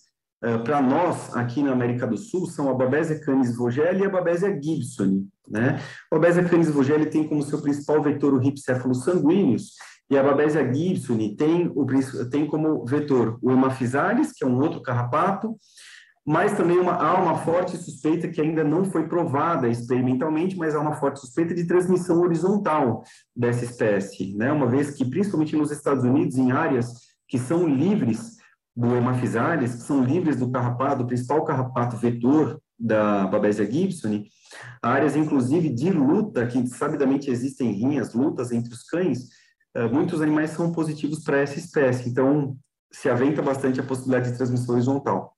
uh, para nós, aqui na América do Sul, são a Babesia canis vogeli e a Babesia gibsoni, né? A Babesia canis vogeli tem como seu principal vetor o Rhipcephalus sanguíneos, e a Babesia gibsoni tem, o, tem como vetor o Hemaphysalis, que é um outro carrapato, mas também uma, há uma forte suspeita que ainda não foi provada experimentalmente, mas há uma forte suspeita de transmissão horizontal dessa espécie, né? Uma vez que, principalmente nos Estados Unidos, em áreas que são livres do hemaphysalis, que são livres do carrapato, do principal carrapato vetor da Babesia gibsoni, áreas, inclusive, de luta, que sabidamente existem rinhas, lutas entre os cães, eh, muitos animais são positivos para essa espécie, então se aventa bastante a possibilidade de transmissão horizontal.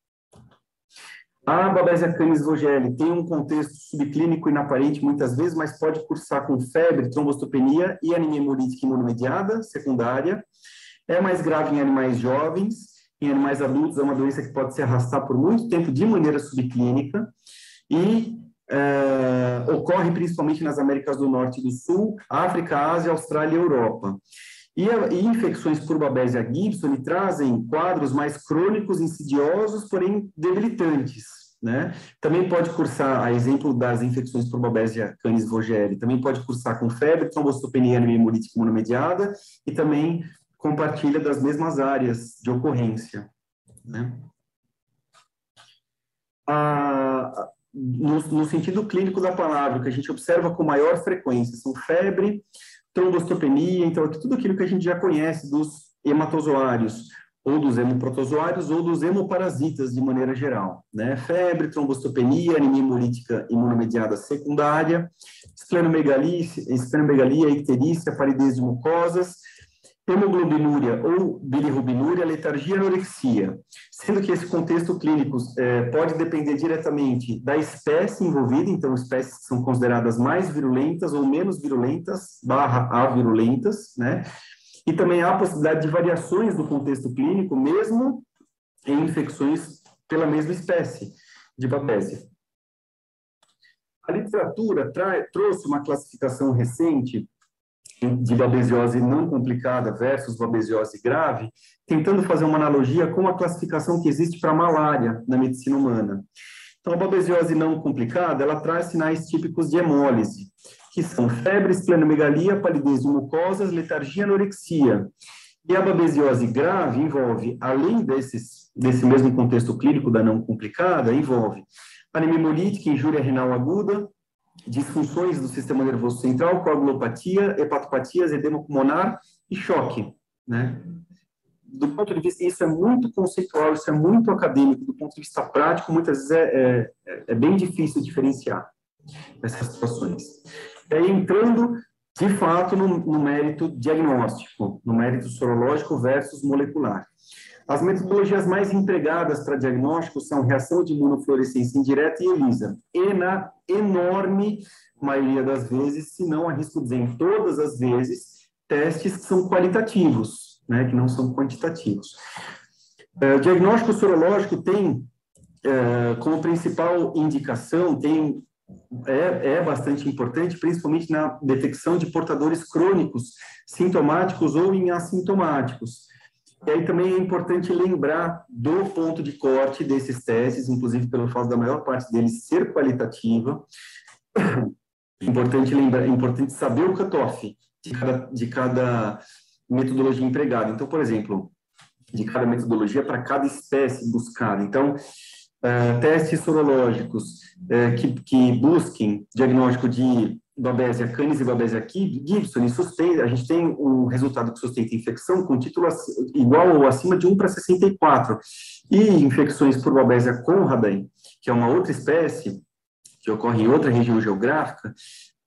A Babesia canis vogeli tem um contexto subclínico inaparente muitas vezes, mas pode cursar com febre, trombostopenia e anemia hemolítica imunomediada secundária. É mais grave em animais jovens, em animais adultos é uma doença que pode se arrastar por muito tempo de maneira subclínica e é, ocorre principalmente nas Américas do Norte e do Sul, África, Ásia, Austrália e Europa. E, e infecções por Babesia gibson trazem quadros mais crônicos, insidiosos, porém debilitantes. Né? Também pode cursar, a exemplo das infecções por Babesia canis vogeli, também pode cursar com febre, trombocitopenia anemia hemolítica imunomediada e também compartilha das mesmas áreas de ocorrência. Né? Ah, no, no, sentido clínico da palavra, que a gente observa com maior frequência são febre, trombostopenia, então tudo aquilo que a gente já conhece dos hematozoários, ou dos hemoprotozoários, ou dos hemoparasitas de maneira geral, né? Febre, trombostopenia, anemia hemolítica imunomediada secundária, esplenomegalia, esplenomegalia, icterícia, palidez de mucosas, hemoglobinúria ou bilirrubinúria, letargia e anorexia, sendo que esse contexto clínico é, pode depender diretamente da espécie envolvida, então espécies que são consideradas mais virulentas ou menos virulentas, barra avirulentas, né? E também há a possibilidade de variações do contexto clínico, mesmo em infecções pela mesma espécie de babésia. A literatura trouxe uma classificação recente de babesiose não complicada versus babesiose grave, tentando fazer uma analogia com a classificação que existe para a malária na medicina humana. Então, a babesiose não complicada, ela traz sinais típicos de hemólise, que são febre, esplenomegalia, palidez de mucosas, letargia anorexia. E a babesiose grave envolve, além desses, desse mesmo contexto clínico da não complicada, envolve anemia hemolítica, injúria renal aguda, disfunções do sistema nervoso central, coagulopatia, hepatopatias, edema pulmonar e choque, né? Do ponto de vista, isso é muito conceitual, isso é muito acadêmico, do ponto de vista prático, muitas vezes é, é, é bem difícil diferenciar essas situações. E aí, entrando, de fato, no, no mérito diagnóstico, no mérito sorológico versus molecular. As metodologias mais empregadas para diagnóstico são reação de imunofluorescência indireta e ELISA. E na enorme maioria das vezes, se não arrisco dizer em todas as vezes, testes que são qualitativos, né, que não são quantitativos. É, o diagnóstico sorológico tem é, como principal indicação, tem é, é bastante importante, principalmente na detecção de portadores crônicos, sintomáticos ou assintomáticos. E aí também é importante lembrar do ponto de corte desses testes, inclusive pelo fato da maior parte deles ser qualitativa. Importante lembrar, importante saber o cutoff de cada, de cada metodologia empregada. Então, por exemplo, de cada metodologia para cada espécie buscada. Então, uh, testes sorológicos uh, que, que busquem diagnóstico de Babesia canis e Babesia gibson, e sustenta, a gente tem um resultado que sustenta infecção com título igual ou acima de 1 para 64. E infecções por Babesia conradii, que é uma outra espécie, que ocorre em outra região geográfica,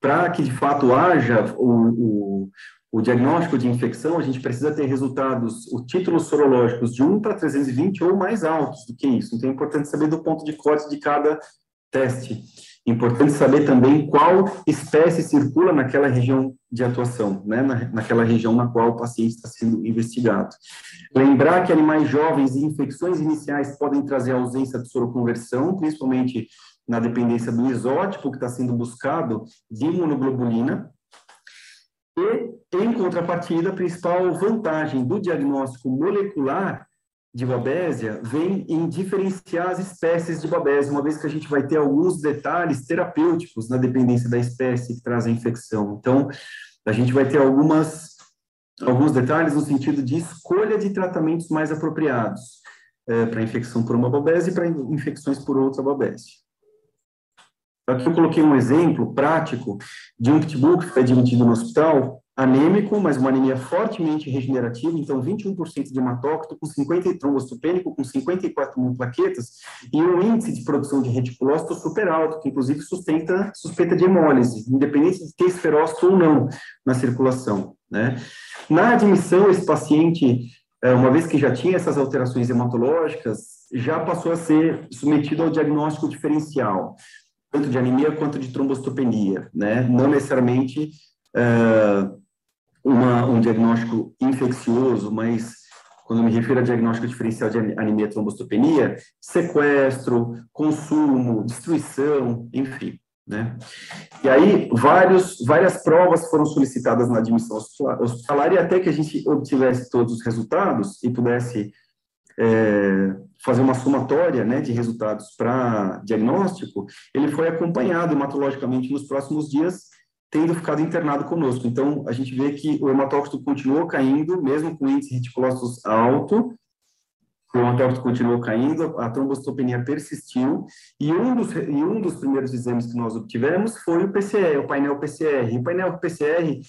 para que de fato haja o, o, o, diagnóstico de infecção, a gente precisa ter resultados, o títulos sorológicos de 1 para 320 ou mais altos do que isso. Então é importante saber do ponto de corte de cada teste. Importante saber também qual espécie circula naquela região de atuação, né, na, naquela região na qual o paciente está sendo investigado. Lembrar que animais jovens e infecções iniciais podem trazer ausência de soroconversão, principalmente na dependência do isótipo que está sendo buscado de imunoglobulina. E, em contrapartida, a principal vantagem do diagnóstico molecular de babésia vem em diferenciar as espécies de babésia, uma vez que a gente vai ter alguns detalhes terapêuticos na dependência da espécie que traz a infecção. Então, a gente vai ter algumas, alguns detalhes no sentido de escolha de tratamentos mais apropriados é, para infecção por uma babésia e para infecções por outra babésia. Aqui eu coloquei um exemplo prático de um pitbull que foi admitido no hospital anêmico, mas uma anemia fortemente regenerativa, então 21% de hematócrito, com 50 trombocitopênico, com 54 mil plaquetas, e um índice de produção de reticulócito super alto, que inclusive sustenta suspeita de hemólise, independente de ter esferócito ou não na circulação. Né? Na admissão, esse paciente, é, uma vez que já tinha essas alterações hematológicas, já passou a ser submetido ao diagnóstico diferencial, tanto de anemia quanto de trombocitopenia, né? Não necessariamente uh, uma, um diagnóstico infeccioso, mas quando me refiro a diagnóstico diferencial de anemia trombocitopenia, sequestro, consumo, destruição, enfim. Né? E aí, vários, várias provas foram solicitadas na admissão hospitalar, e até que a gente obtivesse todos os resultados e pudesse é, fazer uma somatória né, de resultados para diagnóstico, ele foi acompanhado hematologicamente nos próximos dias, tendo ficado internado conosco. Então, a gente vê que o hematócrito continuou caindo, mesmo com índice reticulócitos alto, o hematócrito continuou caindo, a trombocitopenia persistiu, e um, dos, e um dos primeiros exames que nós obtivemos foi o PCR, o painel PCR. O painel PCR,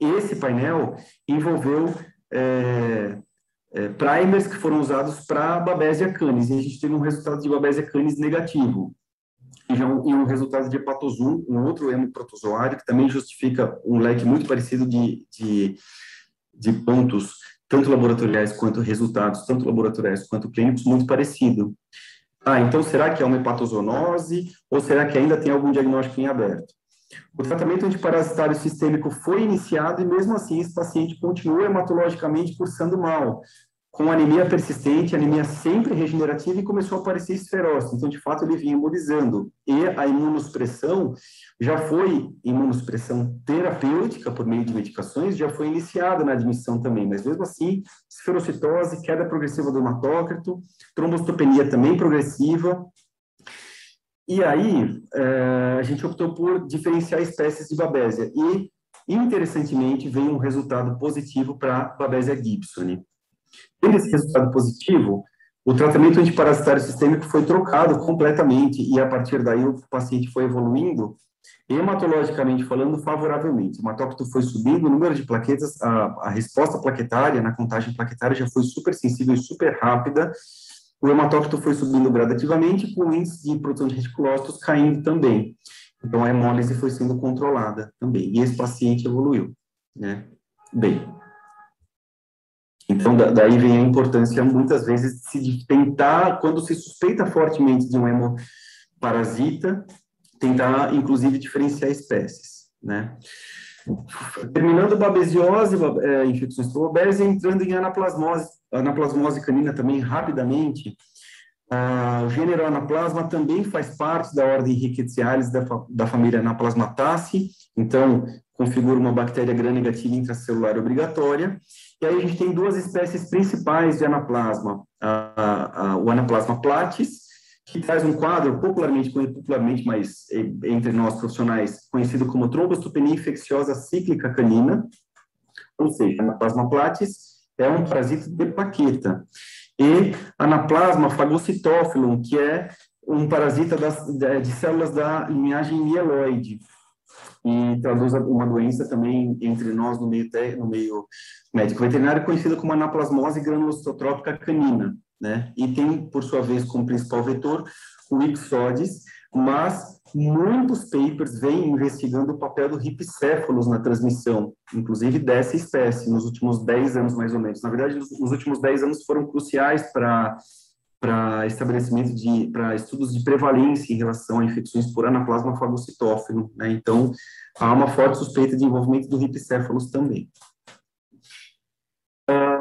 esse painel envolveu é, é, primers que foram usados para Babesia canis, e a gente teve um resultado de Babesia canis negativo. E, já, e um resultado de hepatosum, um outro hemoprotozoário, que também justifica um leque muito parecido de, de, de pontos tanto laboratoriais quanto resultados, tanto laboratoriais quanto clínicos, muito parecido. Ah, então será que é uma hepatozoonose ou será que ainda tem algum diagnóstico em aberto? O tratamento antiparasitário sistêmico foi iniciado e mesmo assim esse paciente continua hematologicamente cursando mal, com anemia persistente, anemia sempre regenerativa e começou a aparecer esferose. Então, de fato, ele vinha imunizando. E a imunossupressão já foi, imunossupressão terapêutica por meio de medicações, já foi iniciada na admissão também, mas mesmo assim, esferocitose, queda progressiva do hematócrito, trombocitopenia também progressiva. E aí, é, a gente optou por diferenciar espécies de Babesia. E, interessantemente, veio um resultado positivo para Babesia gibsoni. Tendo esse resultado positivo, o tratamento antiparasitário sistêmico foi trocado completamente e a partir daí o paciente foi evoluindo hematologicamente falando favoravelmente. O hematócrito foi subindo, o número de plaquetas, a, a resposta plaquetária na contagem plaquetária já foi super sensível e super rápida. O hematócrito foi subindo gradativamente, com o índice de produção de reticulócitos caindo também. Então a hemólise foi sendo controlada também. E esse paciente evoluiu, né? Bem, então, daí vem a importância, muitas vezes, de tentar, quando se suspeita fortemente de um hemoparasita, tentar, inclusive, diferenciar espécies, né? Terminando babesiose, é, infecções por entrando em anaplasmose, anaplasmose canina também, rapidamente, o gênero anaplasma também faz parte da ordem Rickettsialis da, da família Anaplasmataceae, então configura uma bactéria gram-negativa intracelular obrigatória, e aí a gente tem duas espécies principais de anaplasma, o anaplasma platis, que traz um quadro popularmente, popularmente, mas entre nós profissionais, conhecido como trombocitopenia infecciosa cíclica canina, ou seja, anaplasma platis é um parasito de plaqueta. E anaplasma fagocitófilum, que é um parasita das, de células da linhagem mieloide, e traduz uma doença também entre nós no meio, no meio médico veterinário conhecida como anaplasmose granulocitotrópica canina, né? E tem, por sua vez, como principal vetor o Ixodes, mas muitos papers vêm investigando o papel do ripicéfalos na transmissão, inclusive dessa espécie, nos últimos 10 anos mais ou menos. Na verdade, nos últimos 10 anos foram cruciais para para estabelecimento de para estudos de prevalência em relação a infecções por anaplasma fagocitófilo, né? Então, há uma forte suspeita de envolvimento do ripicéfalos também.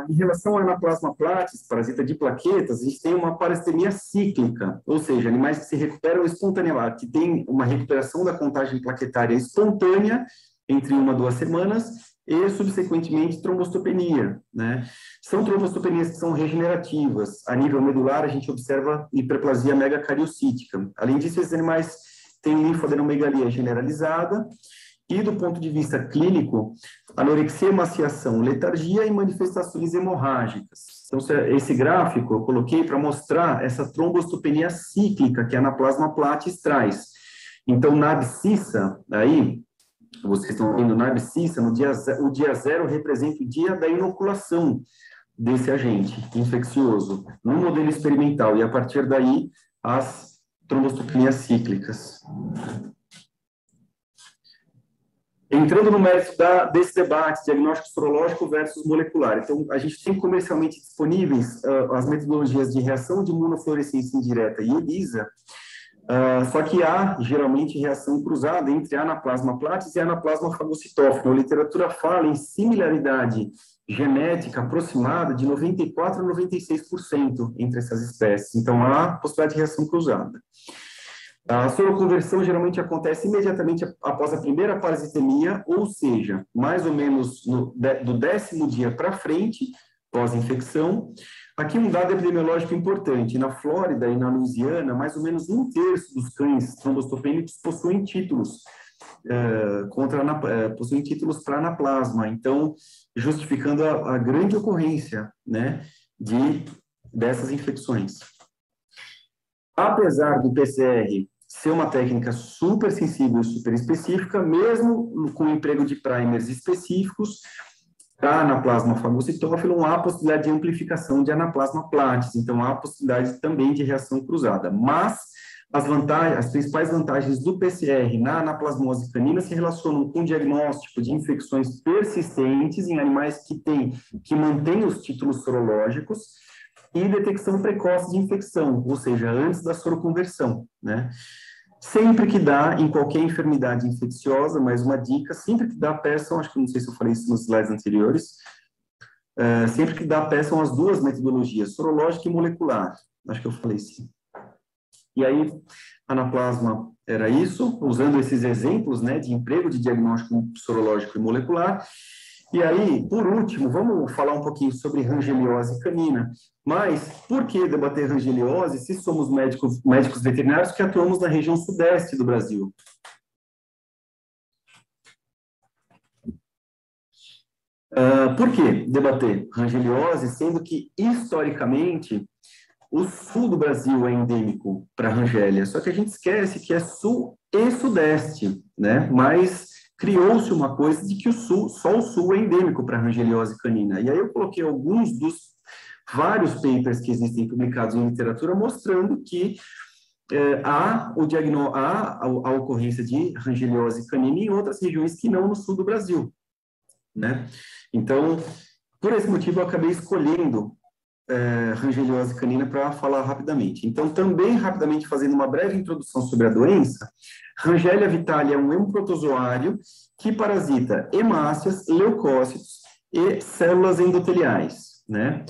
Em relação ao anaplasma platis, parasita de plaquetas, a gente tem uma parasitemia cíclica, ou seja, animais que se recuperam espontaneamente, que tem uma recuperação da contagem plaquetária espontânea entre uma duas semanas e, subsequentemente, trombostopenia, né? São trombostopenias que são regenerativas. A nível medular, a gente observa hiperplasia megacariocítica. Além disso, esses animais têm linfadenomegalia generalizada e, do ponto de vista clínico, anorexia, emaciação, letargia e manifestações hemorrágicas. Então, esse gráfico eu coloquei para mostrar essa trombostopenia cíclica que a anaplasma platis traz. Então, na abscissa, aí, vocês estão vendo na abscissa, no dia, o dia zero representa o dia da inoculação desse agente infeccioso no modelo experimental, e a partir daí as trombostopenias cíclicas. Entrando no mérito da, desse debate, diagnóstico sorológico versus molecular. Então, a gente tem comercialmente disponíveis uh, as metodologias de reação de imunofluorescência indireta e ELISA, uh, só que há, geralmente, reação cruzada entre anaplasma platis e anaplasma fagocitófilo. A literatura fala em similaridade genética aproximada de 94% a 96% entre essas espécies. Então, há possibilidade de reação cruzada. A soroconversão geralmente acontece imediatamente após a primeira parasitemia, ou seja, mais ou menos no, do décimo dia para frente, pós-infecção. Aqui um dado epidemiológico importante. Na Flórida e na Louisiana, mais ou menos um terço dos cães trombostopênicos possuem títulos uh, contra uh, possuem títulos para anaplasma. Então, justificando a, a grande ocorrência, né, de dessas infecções. Apesar do PCR ser uma técnica super sensível e super específica, mesmo com o emprego de primers específicos, para anaplasma fagocitófilo, há a possibilidade de amplificação de anaplasma platis, então há possibilidade também de reação cruzada. Mas as, vantagens, as principais vantagens do PCR na anaplasmose canina se relacionam com o diagnóstico de infecções persistentes em animais que têm, que mantêm os títulos sorológicos, e detecção precoce de infecção, ou seja, antes da soroconversão, né? Sempre que dá, em qualquer enfermidade infecciosa, mais uma dica, sempre que dá, peçam, acho que não sei se eu falei isso nos slides anteriores, uh, sempre que dá, peçam as duas metodologias, sorológica e molecular. Acho que eu falei sim. E aí, anaplasma era isso, usando esses exemplos, né, de emprego de diagnóstico sorológico e molecular, e aí, por último, vamos falar um pouquinho sobre rangeliose canina. Mas por que debater rangeliose se somos médicos, médicos veterinários que atuamos na região sudeste do Brasil? Uh, por que debater rangeliose, sendo que, historicamente, o sul do Brasil é endêmico para rangélia, só que a gente esquece que é sul e sudeste, né? Mas criou-se uma coisa de que o sul, só o sul é endêmico para a rangeliose canina. E aí eu coloquei alguns dos vários papers que existem publicados em literatura mostrando que é, há, o diagnó há a, a, ocorrência de rangeliose canina em outras regiões que não no sul do Brasil, né? Então, por esse motivo, eu acabei escolhendo é, rangeliose canina para falar rapidamente. Então, também rapidamente fazendo uma breve introdução sobre a doença, Rangelia vitalia é um hemoprotozoário que parasita hemácias, leucócitos e células endoteliais, né?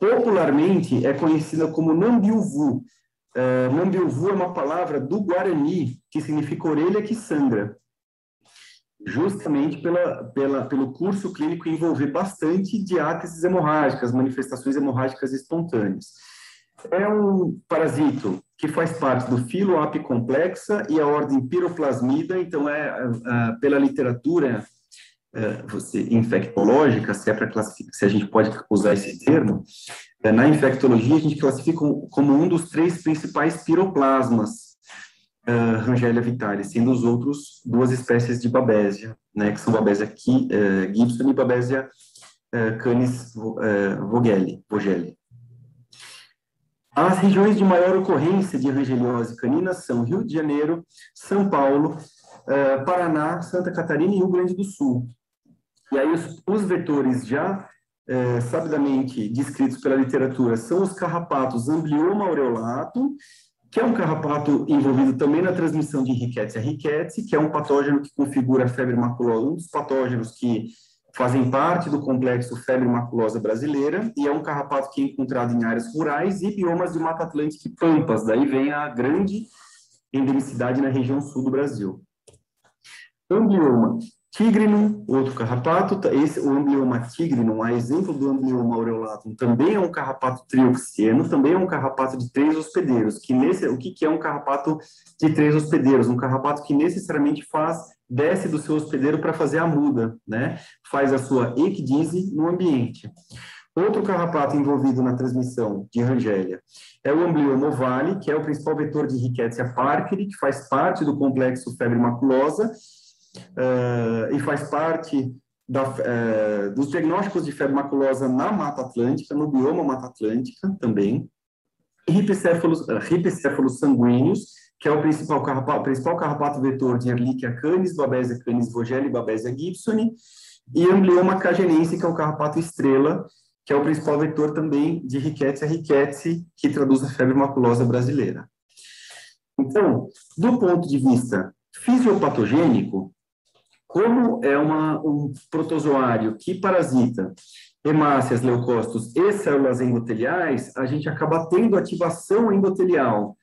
Popularmente é conhecida como nambiuvu. Uh, nambiuvu é uma palavra do Guarani que significa orelha que sangra justamente pela, pela, pelo curso clínico envolver bastante diáteses hemorrágicas, manifestações hemorrágicas espontâneas. É um parasito que faz parte do filo apicomplexa e a ordem piroplasmida, então é, pela literatura é, você, infectológica, se é se a gente pode usar esse termo, é, na infectologia a gente classifica como um dos três principais piroplasmas uh, Rangelia vitalis, sendo os outros duas espécies de Babesia, né, que são Babesia uh, eh, gibson e Babesia uh, canis uh, vogeli, vogeli. As regiões de maior ocorrência de rangeliose canina são Rio de Janeiro, São Paulo, uh, Paraná, Santa Catarina e Rio Grande do Sul. E aí os, os vetores já sabidamente descritos pela literatura são os carrapatos Amblioma aureolato que é um carrapato envolvido também na transmissão de Rickettsia rickettsii, que é um patógeno que configura a febre maculosa, um dos patógenos que fazem parte do complexo febre maculosa brasileira, e é um carrapato que é encontrado em áreas rurais e biomas de Mata Atlântica e Pampas, daí vem a grande endemicidade na região sul do Brasil. Amblioma tigrinum, outro carrapato, esse, o amblioma tigrinum, a exemplo do amblioma aureolatum, também é um carrapato trioxieno, também é um carrapato de três hospedeiros, que nesse, o que, que é um carrapato de três hospedeiros? Um carrapato que necessariamente faz, desce do seu hospedeiro para fazer a muda, né? Faz a sua ecdise no ambiente. Outro carrapato envolvido na transmissão de Rangélia é o amblioma ovale, que é o principal vetor de Rickettsia parkeri, que faz parte do complexo febre maculosa, uh, e faz parte da, uh, dos diagnósticos de febre maculosa na Mata Atlântica, no bioma Mata Atlântica também, e ripecéfalos, uh, ripecéfalos sanguíneos, que é o principal carrapato, principal carrapato vetor de Ehrlichia canis, Babesia canis vogeli Babesia gibsoni, e Amblioma cagenense, que é o carrapato estrela, que é o principal vetor também de Rickettsia rickettsii, que traduz a febre maculosa brasileira. Então, do ponto de vista fisiopatogênico, como é uma, um protozoário que parasita hemácias, leucócitos e células endoteliais, a gente acaba tendo ativação endotelial.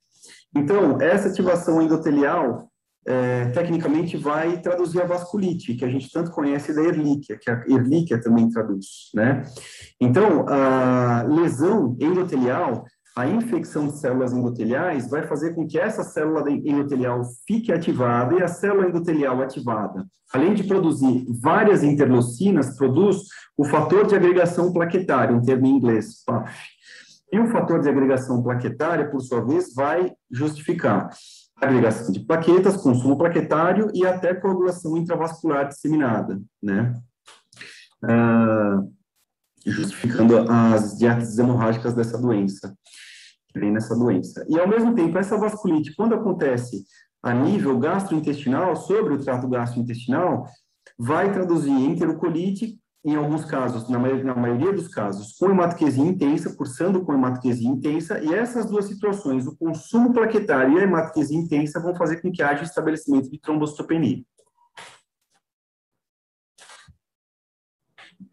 Então, essa ativação endotelial, é, tecnicamente, vai traduzir a vasculite, que a gente tanto conhece da Ehrlichia, que a Ehrlichia também traduz, né? Então, a lesão endotelial a infecção de células endoteliais vai fazer com que essa célula endotelial fique ativada e a célula endotelial ativada, além de produzir várias interleucinas, produz o fator de agregação plaquetária, um termo em inglês, PAF. E o fator de agregação plaquetária, por sua vez, vai justificar agregação de plaquetas, consumo plaquetário e até coagulação intravascular disseminada, né? Ah, justificando as diáteses hemorrágicas dessa doença vem nessa doença. E, ao mesmo tempo, essa vasculite, quando acontece a nível gastrointestinal, sobre o trato gastrointestinal, vai traduzir enterocolite, em alguns casos, na maioria, na maioria dos casos, com hematoquesia intensa, cursando com hematoquesia intensa, e essas duas situações, o consumo plaquetário e a hematoquesia intensa, vão fazer com que haja estabelecimento de trombocitopenia.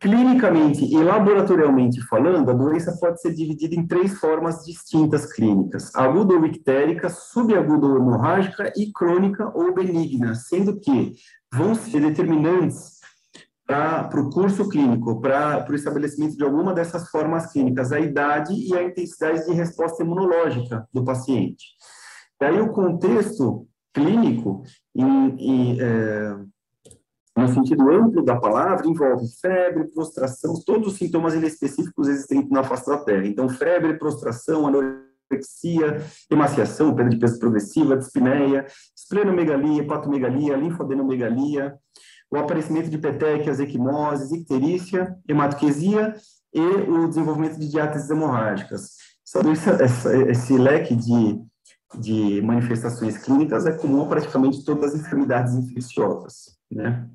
Clinicamente e laboratorialmente falando, a doença pode ser dividida em três formas distintas clínicas: aguda ou ictérica, subaguda ou hemorrágica e crônica ou benigna, sendo que vão ser determinantes para o curso clínico, para o estabelecimento de alguma dessas formas clínicas, a idade e a intensidade de resposta imunológica do paciente. Daí o contexto clínico em, em é, no sentido amplo da palavra, envolve febre, prostração, todos os sintomas específicos existentes na face da Terra. Então, febre, prostração, anorexia, emaciação, perda de peso progressiva, dispneia, esplenomegalia, hepatomegalia, linfadenomegalia, o aparecimento de petequias, equimoses, icterícia, hematoquesia e o desenvolvimento de diáteses hemorrágicas. Essa, esse leque de, de manifestações clínicas é comum a praticamente todas as enfermidades infecciosas, né?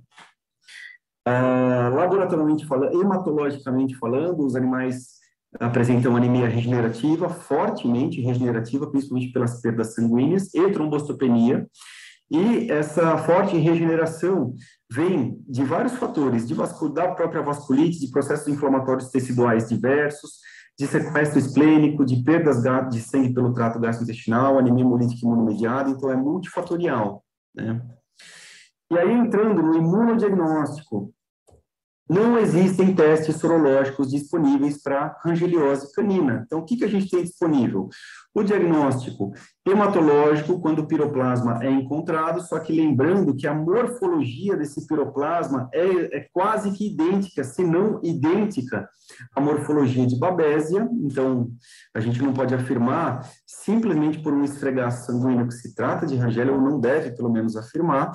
Ah, laboratorialmente falando, hematologicamente falando, os animais apresentam anemia regenerativa, fortemente regenerativa, principalmente pelas perdas sanguíneas e trombocitopenia. E essa forte regeneração vem de vários fatores, de da própria vasculite, de processos inflamatórios teciduais diversos, de sequestro esplênico, de perdas de sangue pelo trato gastrointestinal, anemia hemolítica imunomediada, então é multifatorial, né? E aí, entrando no imunodiagnóstico, não existem testes sorológicos disponíveis para rangeliose canina. Então, o que, que a gente tem disponível? O diagnóstico hematológico, quando o piroplasma é encontrado, só que lembrando que a morfologia desse piroplasma é, é quase que idêntica, se não idêntica, à morfologia de Babesia. Então, a gente não pode afirmar simplesmente por um esfregaço sanguíneo que se trata de rangelia, ou não deve, pelo menos, afirmar.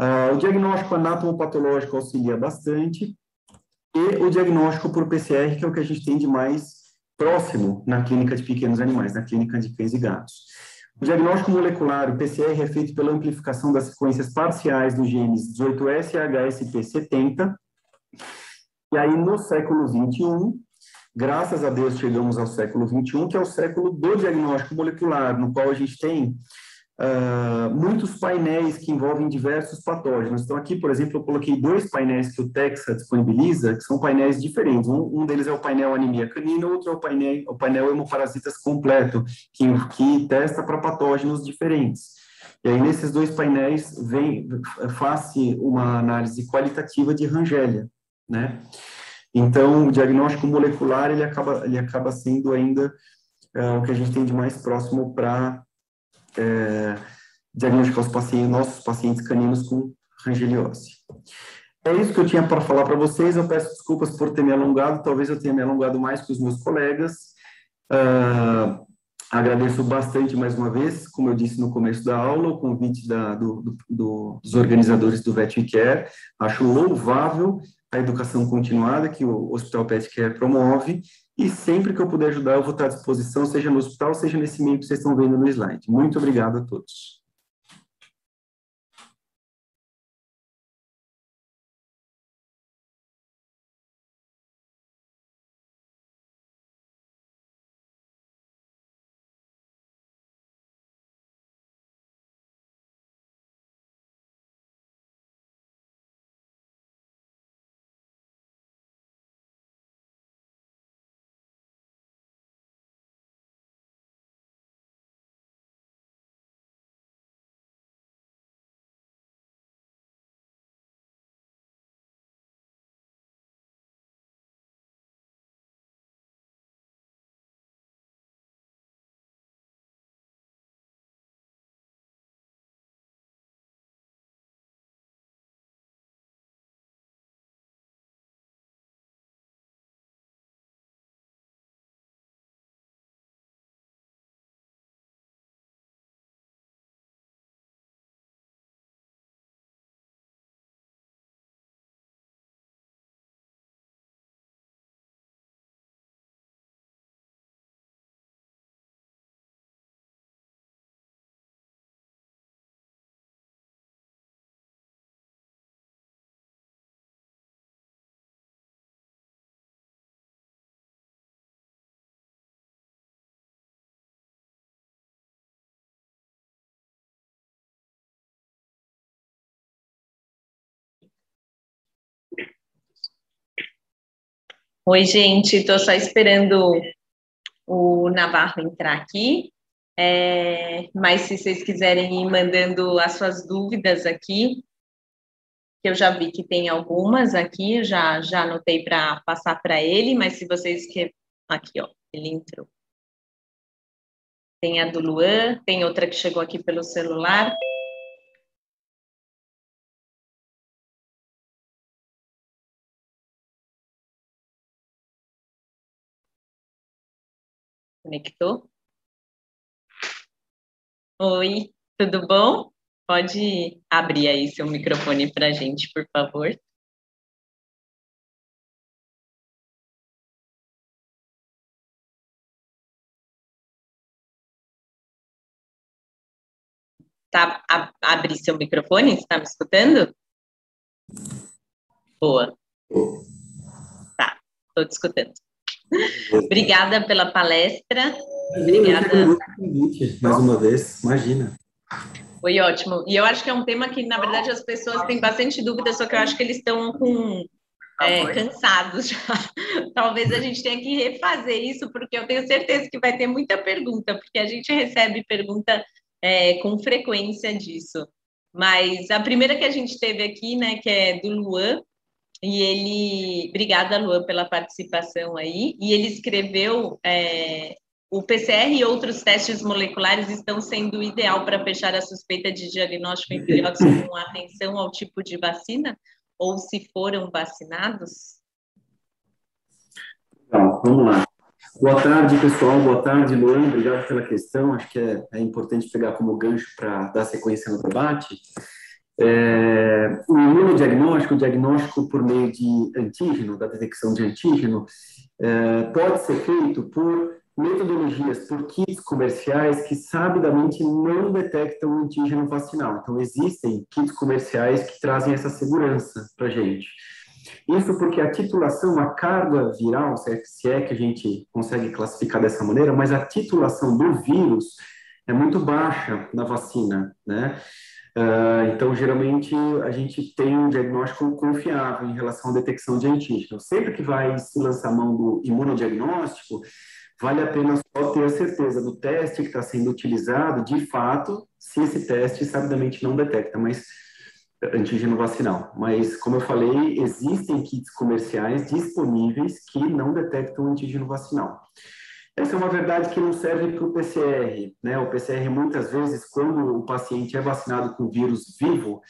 Uh, o diagnóstico anatomopatológico auxilia bastante, e o diagnóstico por PCR, que é o que a gente tem de mais próximo na clínica de pequenos animais, na clínica de cães e gatos. O diagnóstico molecular, o PCR, é feito pela amplificação das sequências parciais dos genes 18S e HSP70. E aí, no século 21, graças a Deus, chegamos ao século 21, que é o século do diagnóstico molecular, no qual a gente tem uh, muitos painéis que envolvem diversos patógenos. Então, aqui, por exemplo, eu coloquei dois painéis que o Texa disponibiliza, que são painéis diferentes. Um, um deles é o painel anemia canina, outro é o painel, o painel hemoparasitas completo, que, que testa para patógenos diferentes. E aí, nesses dois painéis, vem, faz-se uma análise qualitativa de Rangélia, né? Então, o diagnóstico molecular, ele acaba, ele acaba sendo ainda uh, o que a gente tem de mais próximo para é, diagnosticar os pacientes, nossos pacientes caninos com rangeliose. É isso que eu tinha para falar para vocês. Eu peço desculpas por ter me alongado, talvez eu tenha me alongado mais que os meus colegas. Uh, agradeço bastante mais uma vez, como eu disse no começo da aula, o convite da, do, do, dos organizadores do Vet Care. Acho louvável a educação continuada que o Hospital Pet Care promove, e sempre que eu puder ajudar, eu vou estar à disposição, seja no hospital, seja nesse meio que vocês estão vendo no slide. Muito obrigado a todos. Oi, gente, estou só esperando o Navarro entrar aqui. É, mas se vocês quiserem ir mandando as suas dúvidas aqui, que eu já vi que tem algumas aqui, já, já anotei para passar para ele, mas se vocês querem. Aqui, ó, ele entrou. Tem a do Luan, tem outra que chegou aqui pelo celular. Conectou? Oi, tudo bom? Pode abrir aí seu microfone para a gente, por favor. Tá, abre seu microfone, está me escutando? Boa. Tá, estou te escutando. Obrigada pela palestra. Obrigada. mais uma vez, imagina. Foi ótimo. E eu acho que é um tema que, na verdade, as pessoas têm bastante dúvida, só que eu acho que eles estão com é, cansados já. Talvez a gente tenha que refazer isso, porque eu tenho certeza que vai ter muita pergunta, porque a gente recebe pergunta é, com frequência disso. Mas a primeira que a gente teve aqui, né, que é do Luan, e ele, obrigada, Luan, pela participação aí. E ele escreveu: é, o PCR e outros testes moleculares estão sendo ideal para fechar a suspeita de diagnóstico em filhotes com atenção ao tipo de vacina ou se foram vacinados? Então, vamos lá. Boa tarde, pessoal. Boa tarde, Luan. Obrigado pela questão. Acho que é, é importante pegar como gancho para dar sequência no debate. É, o imunodiagnóstico, o diagnóstico por meio de antígeno, da detecção de antígeno, é, pode ser feito por metodologias, por kits comerciais que sabidamente não detectam o antígeno vacinal. Então, existem kits comerciais que trazem essa segurança para a gente. Isso porque a titulação, a carga viral, é, se é que a gente consegue classificar dessa maneira, mas a titulação do vírus é muito baixa na vacina, né? Uh, então, geralmente, a gente tem um diagnóstico confiável em relação à detecção de antígeno. Sempre que vai se lançar mão do imunodiagnóstico, vale a pena só ter a certeza do teste que está sendo utilizado, de fato, se esse teste sabidamente não detecta, mas antígeno vacinal. Mas, como eu falei, existem kits comerciais disponíveis que não detectam antígeno vacinal. Essa é uma verdade que não serve para o PCR, né? O PCR, muitas vezes, quando o paciente é vacinado com vírus vivo,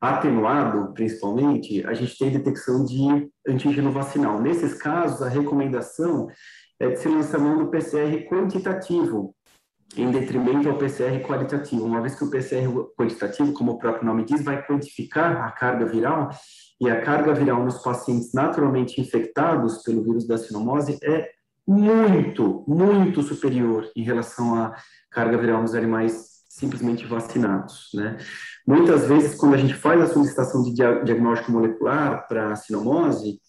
atenuado, principalmente, a gente tem detecção de antígeno vacinal. Nesses casos, a recomendação é de se lançar mão do PCR quantitativo, em detrimento ao PCR qualitativo. Uma vez que o PCR quantitativo, como o próprio nome diz, vai quantificar a carga viral, e a carga viral nos pacientes naturalmente infectados pelo vírus da sinomose é muito, muito superior em relação à carga viral nos animais simplesmente vacinados, né? Muitas vezes, quando a gente faz a solicitação de diagnóstico molecular para sinomose,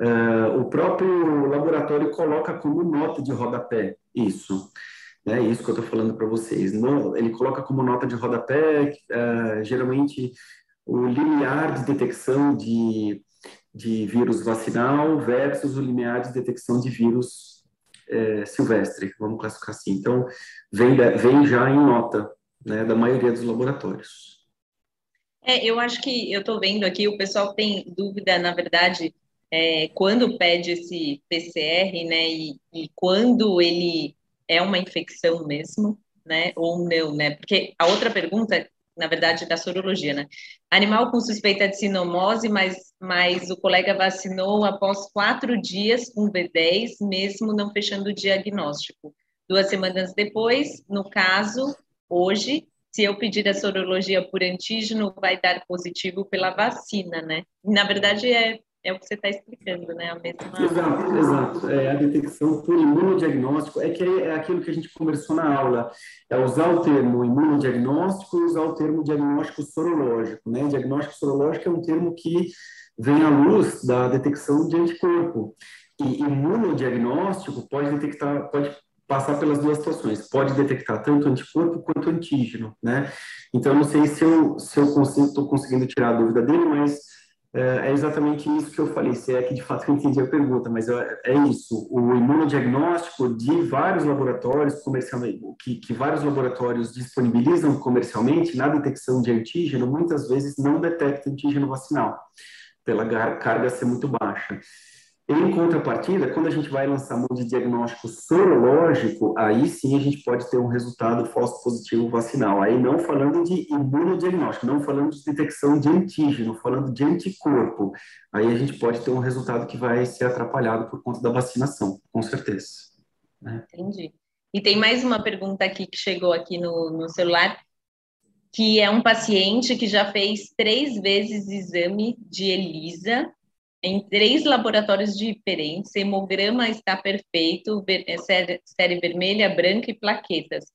uh, o próprio laboratório coloca como nota de rodapé isso. É isso que eu estou falando para vocês. Não, ele coloca como nota de rodapé, uh, geralmente, o limiar de detecção de, de vírus vacinal versus o limiar de detecção de vírus é, silvestre, vamos classificar assim. Então, vem, vem já em nota né, da maioria dos laboratórios. É, eu acho que eu estou vendo aqui, o pessoal tem dúvida, na verdade, é, quando pede esse PCR, né, e, e quando ele é uma infecção mesmo, né, ou não, né? Porque a outra pergunta, na verdade, da sorologia, né? Animal com suspeita de sinomose, mas, mas o colega vacinou após quatro dias com B10, mesmo não fechando o diagnóstico. Duas semanas depois, no caso, hoje, se eu pedir a sorologia por antígeno, vai dar positivo pela vacina, né? Na verdade, é é o que você está explicando, né? A mesma... Exato, exato. É, a detecção por imunodiagnóstico é que é aquilo que a gente conversou na aula, é usar o termo imunodiagnóstico e usar o termo diagnóstico sorológico, né? Diagnóstico sorológico é um termo que vem à luz da detecção de anticorpo. E imunodiagnóstico pode detectar, pode passar pelas duas situações. Pode detectar tanto anticorpo quanto antígeno, né? Então, não sei se eu se eu estou conseguindo tirar a dúvida dele, mas é, é exatamente isso que eu falei, se é que de fato eu entendi a pergunta, mas é, isso, o imunodiagnóstico de vários laboratórios comercialmente, que, que vários laboratórios disponibilizam comercialmente na detecção de antígeno, muitas vezes não detecta antígeno vacinal, pela carga ser muito baixa. Em contrapartida, quando a gente vai lançar mão de diagnóstico sorológico, aí sim a gente pode ter um resultado falso positivo vacinal. Aí não falando de imunodiagnóstico, não falando de detecção de antígeno, falando de anticorpo. Aí a gente pode ter um resultado que vai ser atrapalhado por conta da vacinação, com certeza. Né? Entendi. E tem mais uma pergunta aqui que chegou aqui no, no celular, que é um paciente que já fez três vezes exame de ELISA em três laboratórios diferentes, hemograma está perfeito, é, série, vermelha, branca e plaquetas.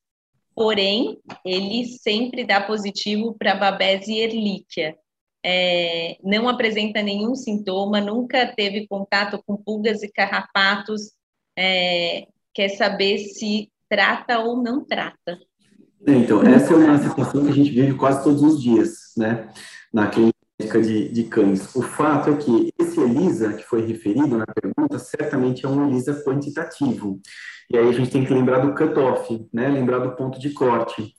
Porém, ele sempre dá positivo para Babese Ehrlichia. É, não apresenta nenhum sintoma, nunca teve contato com pulgas e carrapatos, é, quer saber se trata ou não trata. Então, essa é uma situação que a gente vive quase todos os dias, né? Na clínica de, de, cães. O fato é que esse ELISA, que foi referido na pergunta, certamente é um ELISA quantitativo. E aí a gente tem que lembrar do cutoff, né? lembrar do ponto de corte.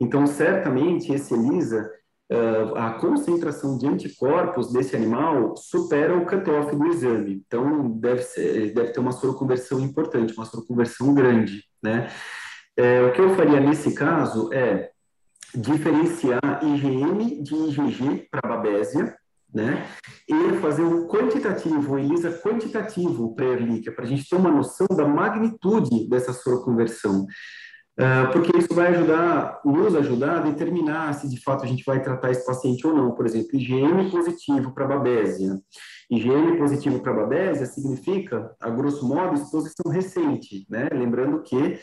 Então, certamente, esse ELISA, uh, a concentração de anticorpos desse animal supera o cutoff do exame. Então, deve, ser, deve ter uma soroconversão importante, uma soroconversão grande. Né? É, o que eu faria nesse caso é diferenciar IgM de IgG para Babésia, né? E fazer um quantitativo, um ELISA quantitativo para Ehrlichia, para a gente ter uma noção da magnitude dessa soroconversão. Uh, porque isso vai ajudar, nos ajudar a determinar se de fato a gente vai tratar esse paciente ou não. Por exemplo, IgM positivo para Babésia. IgM positivo para Babésia significa, a grosso modo, exposição recente, né? Lembrando que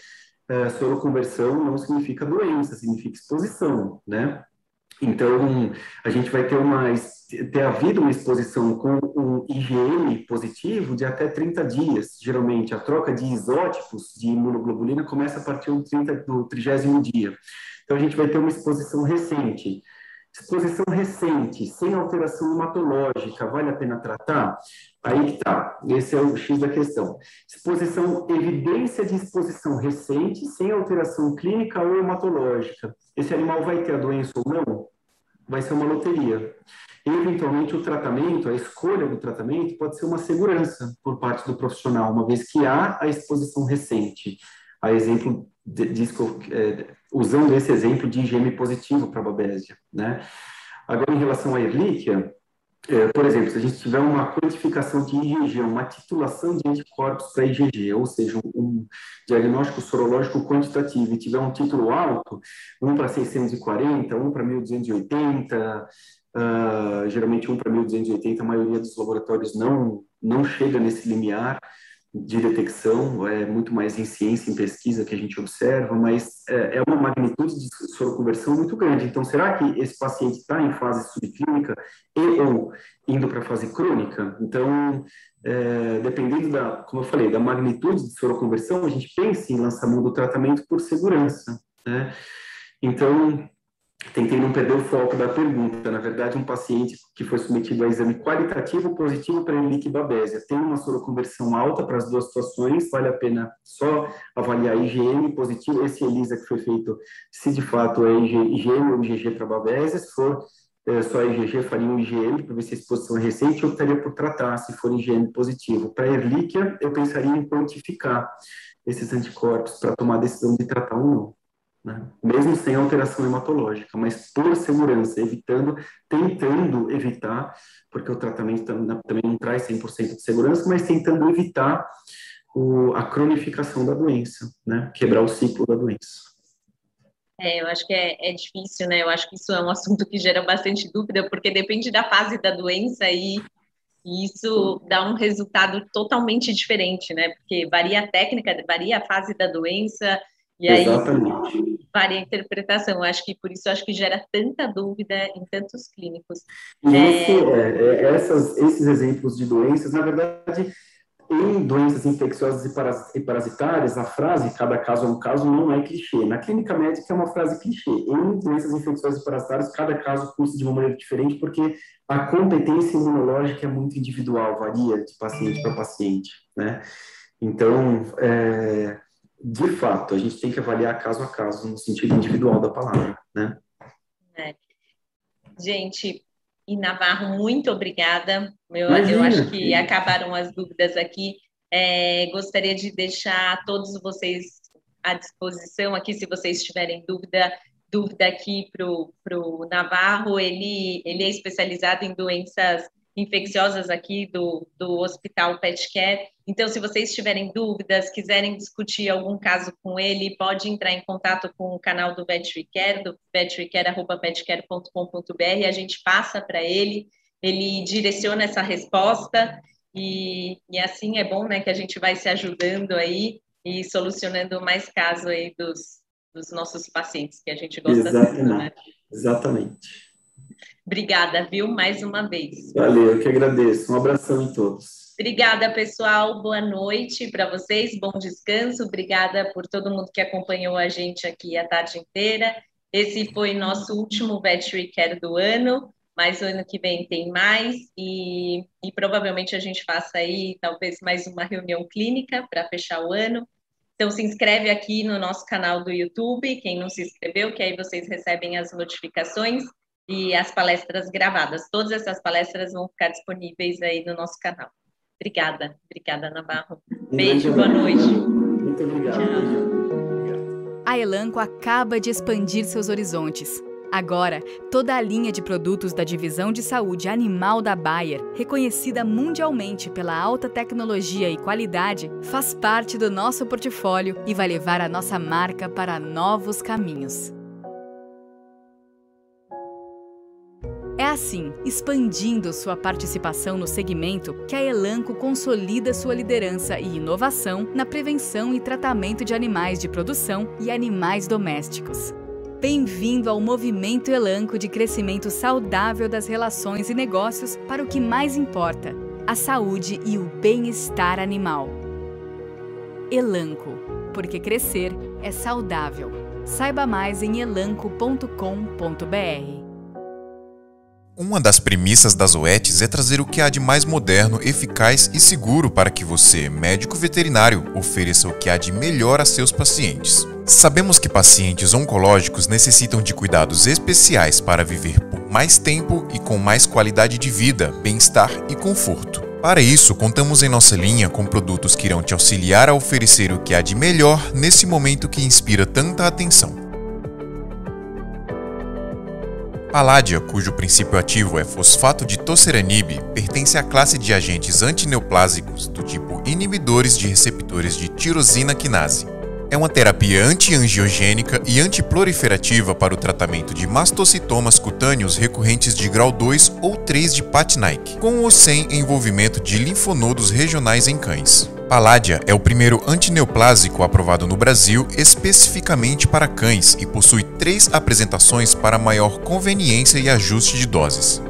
é, soroconversão não significa doença, significa exposição, né? Então, a gente vai ter uma ter havido uma exposição com um IgM positivo de até 30 dias. Geralmente, a troca de isótipos de imunoglobulina começa a partir do, 30, do 30 dia. Então, a gente vai ter uma exposição recente. Exposição recente, sem alteração hematológica, vale a pena tratar? Aí que tá, esse é o X da questão. Exposição, evidência de exposição recente, sem alteração clínica ou hematológica. Esse animal vai ter a doença ou não? Vai ser uma loteria. Eventualmente, o tratamento, a escolha do tratamento, pode ser uma segurança por parte do profissional, uma vez que há a exposição recente. A exemplo disco, é, usando esse exemplo de IgM positivo para a babésia, né? Agora, em relação à Ehrlichia, é, por exemplo, se a gente tiver uma quantificação de IgG, uma titulação de anticorpos para IgG, ou seja, um, um, diagnóstico sorológico quantitativo, e tiver um título alto, um para 640, um para 1280, uh, geralmente 1 para 1280, a maioria dos laboratórios não, não chega nesse limiar de detecção, é muito mais em ciência, em pesquisa que a gente observa, mas é, é uma magnitude de soroconversão muito grande. Então, será que esse paciente está em fase subclínica e ou indo para a fase crônica? Então, é, dependendo da, como eu falei, da magnitude de soroconversão, a gente pensa em lançamento do tratamento por segurança, né? Então, tentei não perder o foco da pergunta. Na verdade, um paciente que foi submetido a exame qualitativo positivo para Ehrlich Babésia. Tem uma soroconversão alta para as duas situações, vale a pena só avaliar IgM positivo, esse ELISA que foi feito, se de fato é IgM ou IgG para Babésia, se for é, só IgG, faria um IgM para ver se a exposição é recente, eu optaria por tratar, se for IgM positivo. Para Ehrlichia, eu pensaria em quantificar esses anticorpos para tomar a decisão de tratar ou não né? mesmo sem alteração hematológica, mas por segurança, evitando, tentando evitar, porque o tratamento também não traz 100% de segurança, mas tentando evitar o, a cronificação da doença, né? quebrar o ciclo da doença. É, eu acho que é, é, difícil, né? Eu acho que isso é um assunto que gera bastante dúvida, porque depende da fase da doença e, isso dá um resultado totalmente diferente, né? Porque varia a técnica, varia a fase da doença, e aí Exatamente. varia a interpretação. Acho que por isso acho que gera tanta dúvida em tantos clínicos. E é... é, é essas, esses exemplos de doenças, na verdade, em doenças infecciosas e parasitárias, a frase cada caso é um caso não é clichê. Na clínica médica é uma frase clichê. Em doenças infecciosas e parasitárias, cada caso custa de uma maneira diferente, porque a competência imunológica é muito individual, varia de paciente para paciente, né? Então, é, de fato, a gente tem que avaliar caso a caso, no sentido individual da palavra, né? É. Gente, e Navarro, muito obrigada. Eu, eu acho que acabaram as dúvidas aqui. É, gostaria de deixar todos vocês à disposição aqui, se vocês tiverem dúvida, dúvida aqui para o Navarro. Ele, ele é especializado em doenças infecciosas aqui do, do Hospital Pet Care. Então, se vocês tiverem dúvidas, quiserem discutir algum caso com ele, pode entrar em contato com o canal do VeteriCare, do vetericare.petcare.com.br, a gente passa para ele, ele direciona essa resposta e, e assim é bom, né, que a gente vai se ajudando aí e solucionando mais casos aí dos, dos nossos pacientes, que a gente gosta Exatamente. tanto, né? Exatamente. Obrigada, viu, mais uma vez. Valeu, eu que agradeço. Um abração em todos. Obrigada, pessoal. Boa noite para vocês. Bom descanso. Obrigada por todo mundo que acompanhou a gente aqui a tarde inteira. Esse foi nosso último Veterinary Care do ano, mas o ano que vem tem mais e, e provavelmente a gente faça aí talvez mais uma reunião clínica para fechar o ano. Então se inscreve aqui no nosso canal do YouTube, quem não se inscreveu, que aí vocês recebem as notificações e as palestras gravadas. Todas essas palestras vão ficar disponíveis aí no nosso canal. Obrigada, obrigada, Navarro. Beijo, boa noite. Muito obrigado. A Elanco acaba de expandir seus horizontes. Agora, toda a linha de produtos da Divisão de Saúde Animal da Bayer, reconhecida mundialmente pela alta tecnologia e qualidade, faz parte do nosso portfólio e vai levar a nossa marca para novos caminhos. É assim, expandindo sua participação no segmento, que a Elanco consolida sua liderança e inovação na prevenção e tratamento de animais de produção e animais domésticos. Bem-vindo ao movimento Elanco de crescimento saudável das relações e negócios para o que mais importa: a saúde e o bem-estar animal. Elanco, porque crescer é saudável. Saiba mais em elanco.com.br. Uma das premissas das OETs é trazer o que há de mais moderno, eficaz e seguro para que você, médico veterinário, ofereça o que há de melhor a seus pacientes. Sabemos que pacientes oncológicos necessitam de cuidados especiais para viver por mais tempo e com mais qualidade de vida, bem-estar e conforto. Para isso, contamos em nossa linha com produtos que irão te auxiliar a oferecer o que há de melhor nesse momento que inspira tanta atenção. Palladia, cujo princípio ativo é fosfato de toceranib, pertence à classe de agentes antineoplásicos do tipo inibidores de receptores de tirosina quinase. É uma terapia antiangiogênica e antiproliferativa para o tratamento de mastocitomas cutâneos recorrentes de grau 2 ou 3 de Patnaik, com ou sem envolvimento de linfonodos regionais em cães. Palladia é o primeiro antineoplásico aprovado no Brasil especificamente para cães e possui três apresentações para maior conveniência e ajuste de doses.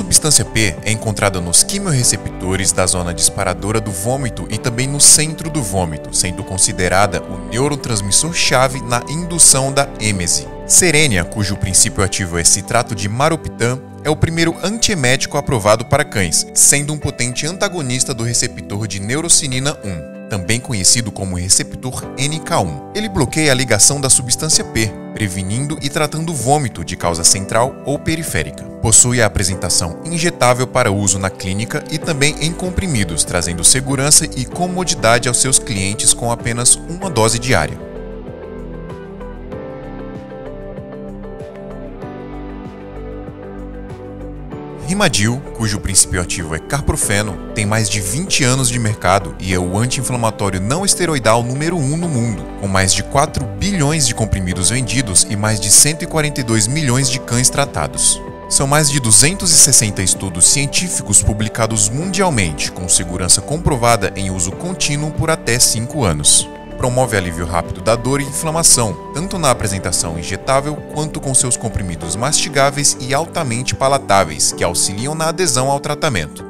Substância P é encontrada nos quimiorreceptores da zona disparadora do vômito e também no centro do vômito, sendo considerada o neurotransmissor-chave na indução da êmese. Serênia, cujo princípio ativo é citrato de maroptan, é o primeiro antiemético aprovado para cães, sendo um potente antagonista do receptor de neurocinina 1 também conhecido como receptor NK1. Ele bloqueia a ligação da substância P, prevenindo e tratando vômito de causa central ou periférica. Possui a apresentação injetável para uso na clínica e também em comprimidos, trazendo segurança e comodidade aos seus clientes com apenas uma dose diária. Rimadil, cujo princípio ativo é carprofeno, tem mais de 20 anos de mercado e é o anti-inflamatório não esteroidal número 1 no mundo, com mais de 4 bilhões de comprimidos vendidos e mais de 142 milhões de cães tratados. São mais de 260 estudos científicos publicados mundialmente, com segurança comprovada em uso contínuo por até 5 anos promove alívio rápido da dor e inflamação, tanto na apresentação injetável quanto com seus comprimidos mastigáveis e altamente palatáveis, que auxiliam na adesão ao tratamento.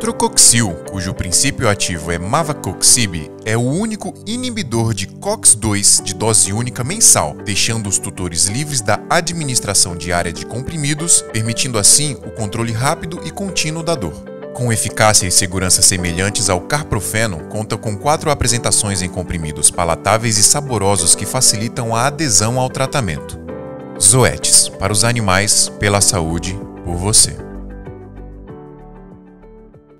Trocoxil, cujo princípio ativo é mavacoxib, é o único inibidor de COX-2 de dose única mensal, deixando os tutores livres da administração diária de comprimidos, permitindo assim o controle rápido e contínuo da dor. Com eficácia e segurança semelhantes ao carprofeno, conta com quatro apresentações em comprimidos palatáveis e saborosos que facilitam a adesão ao tratamento. Zoetis, para os animais, pela saúde, por você.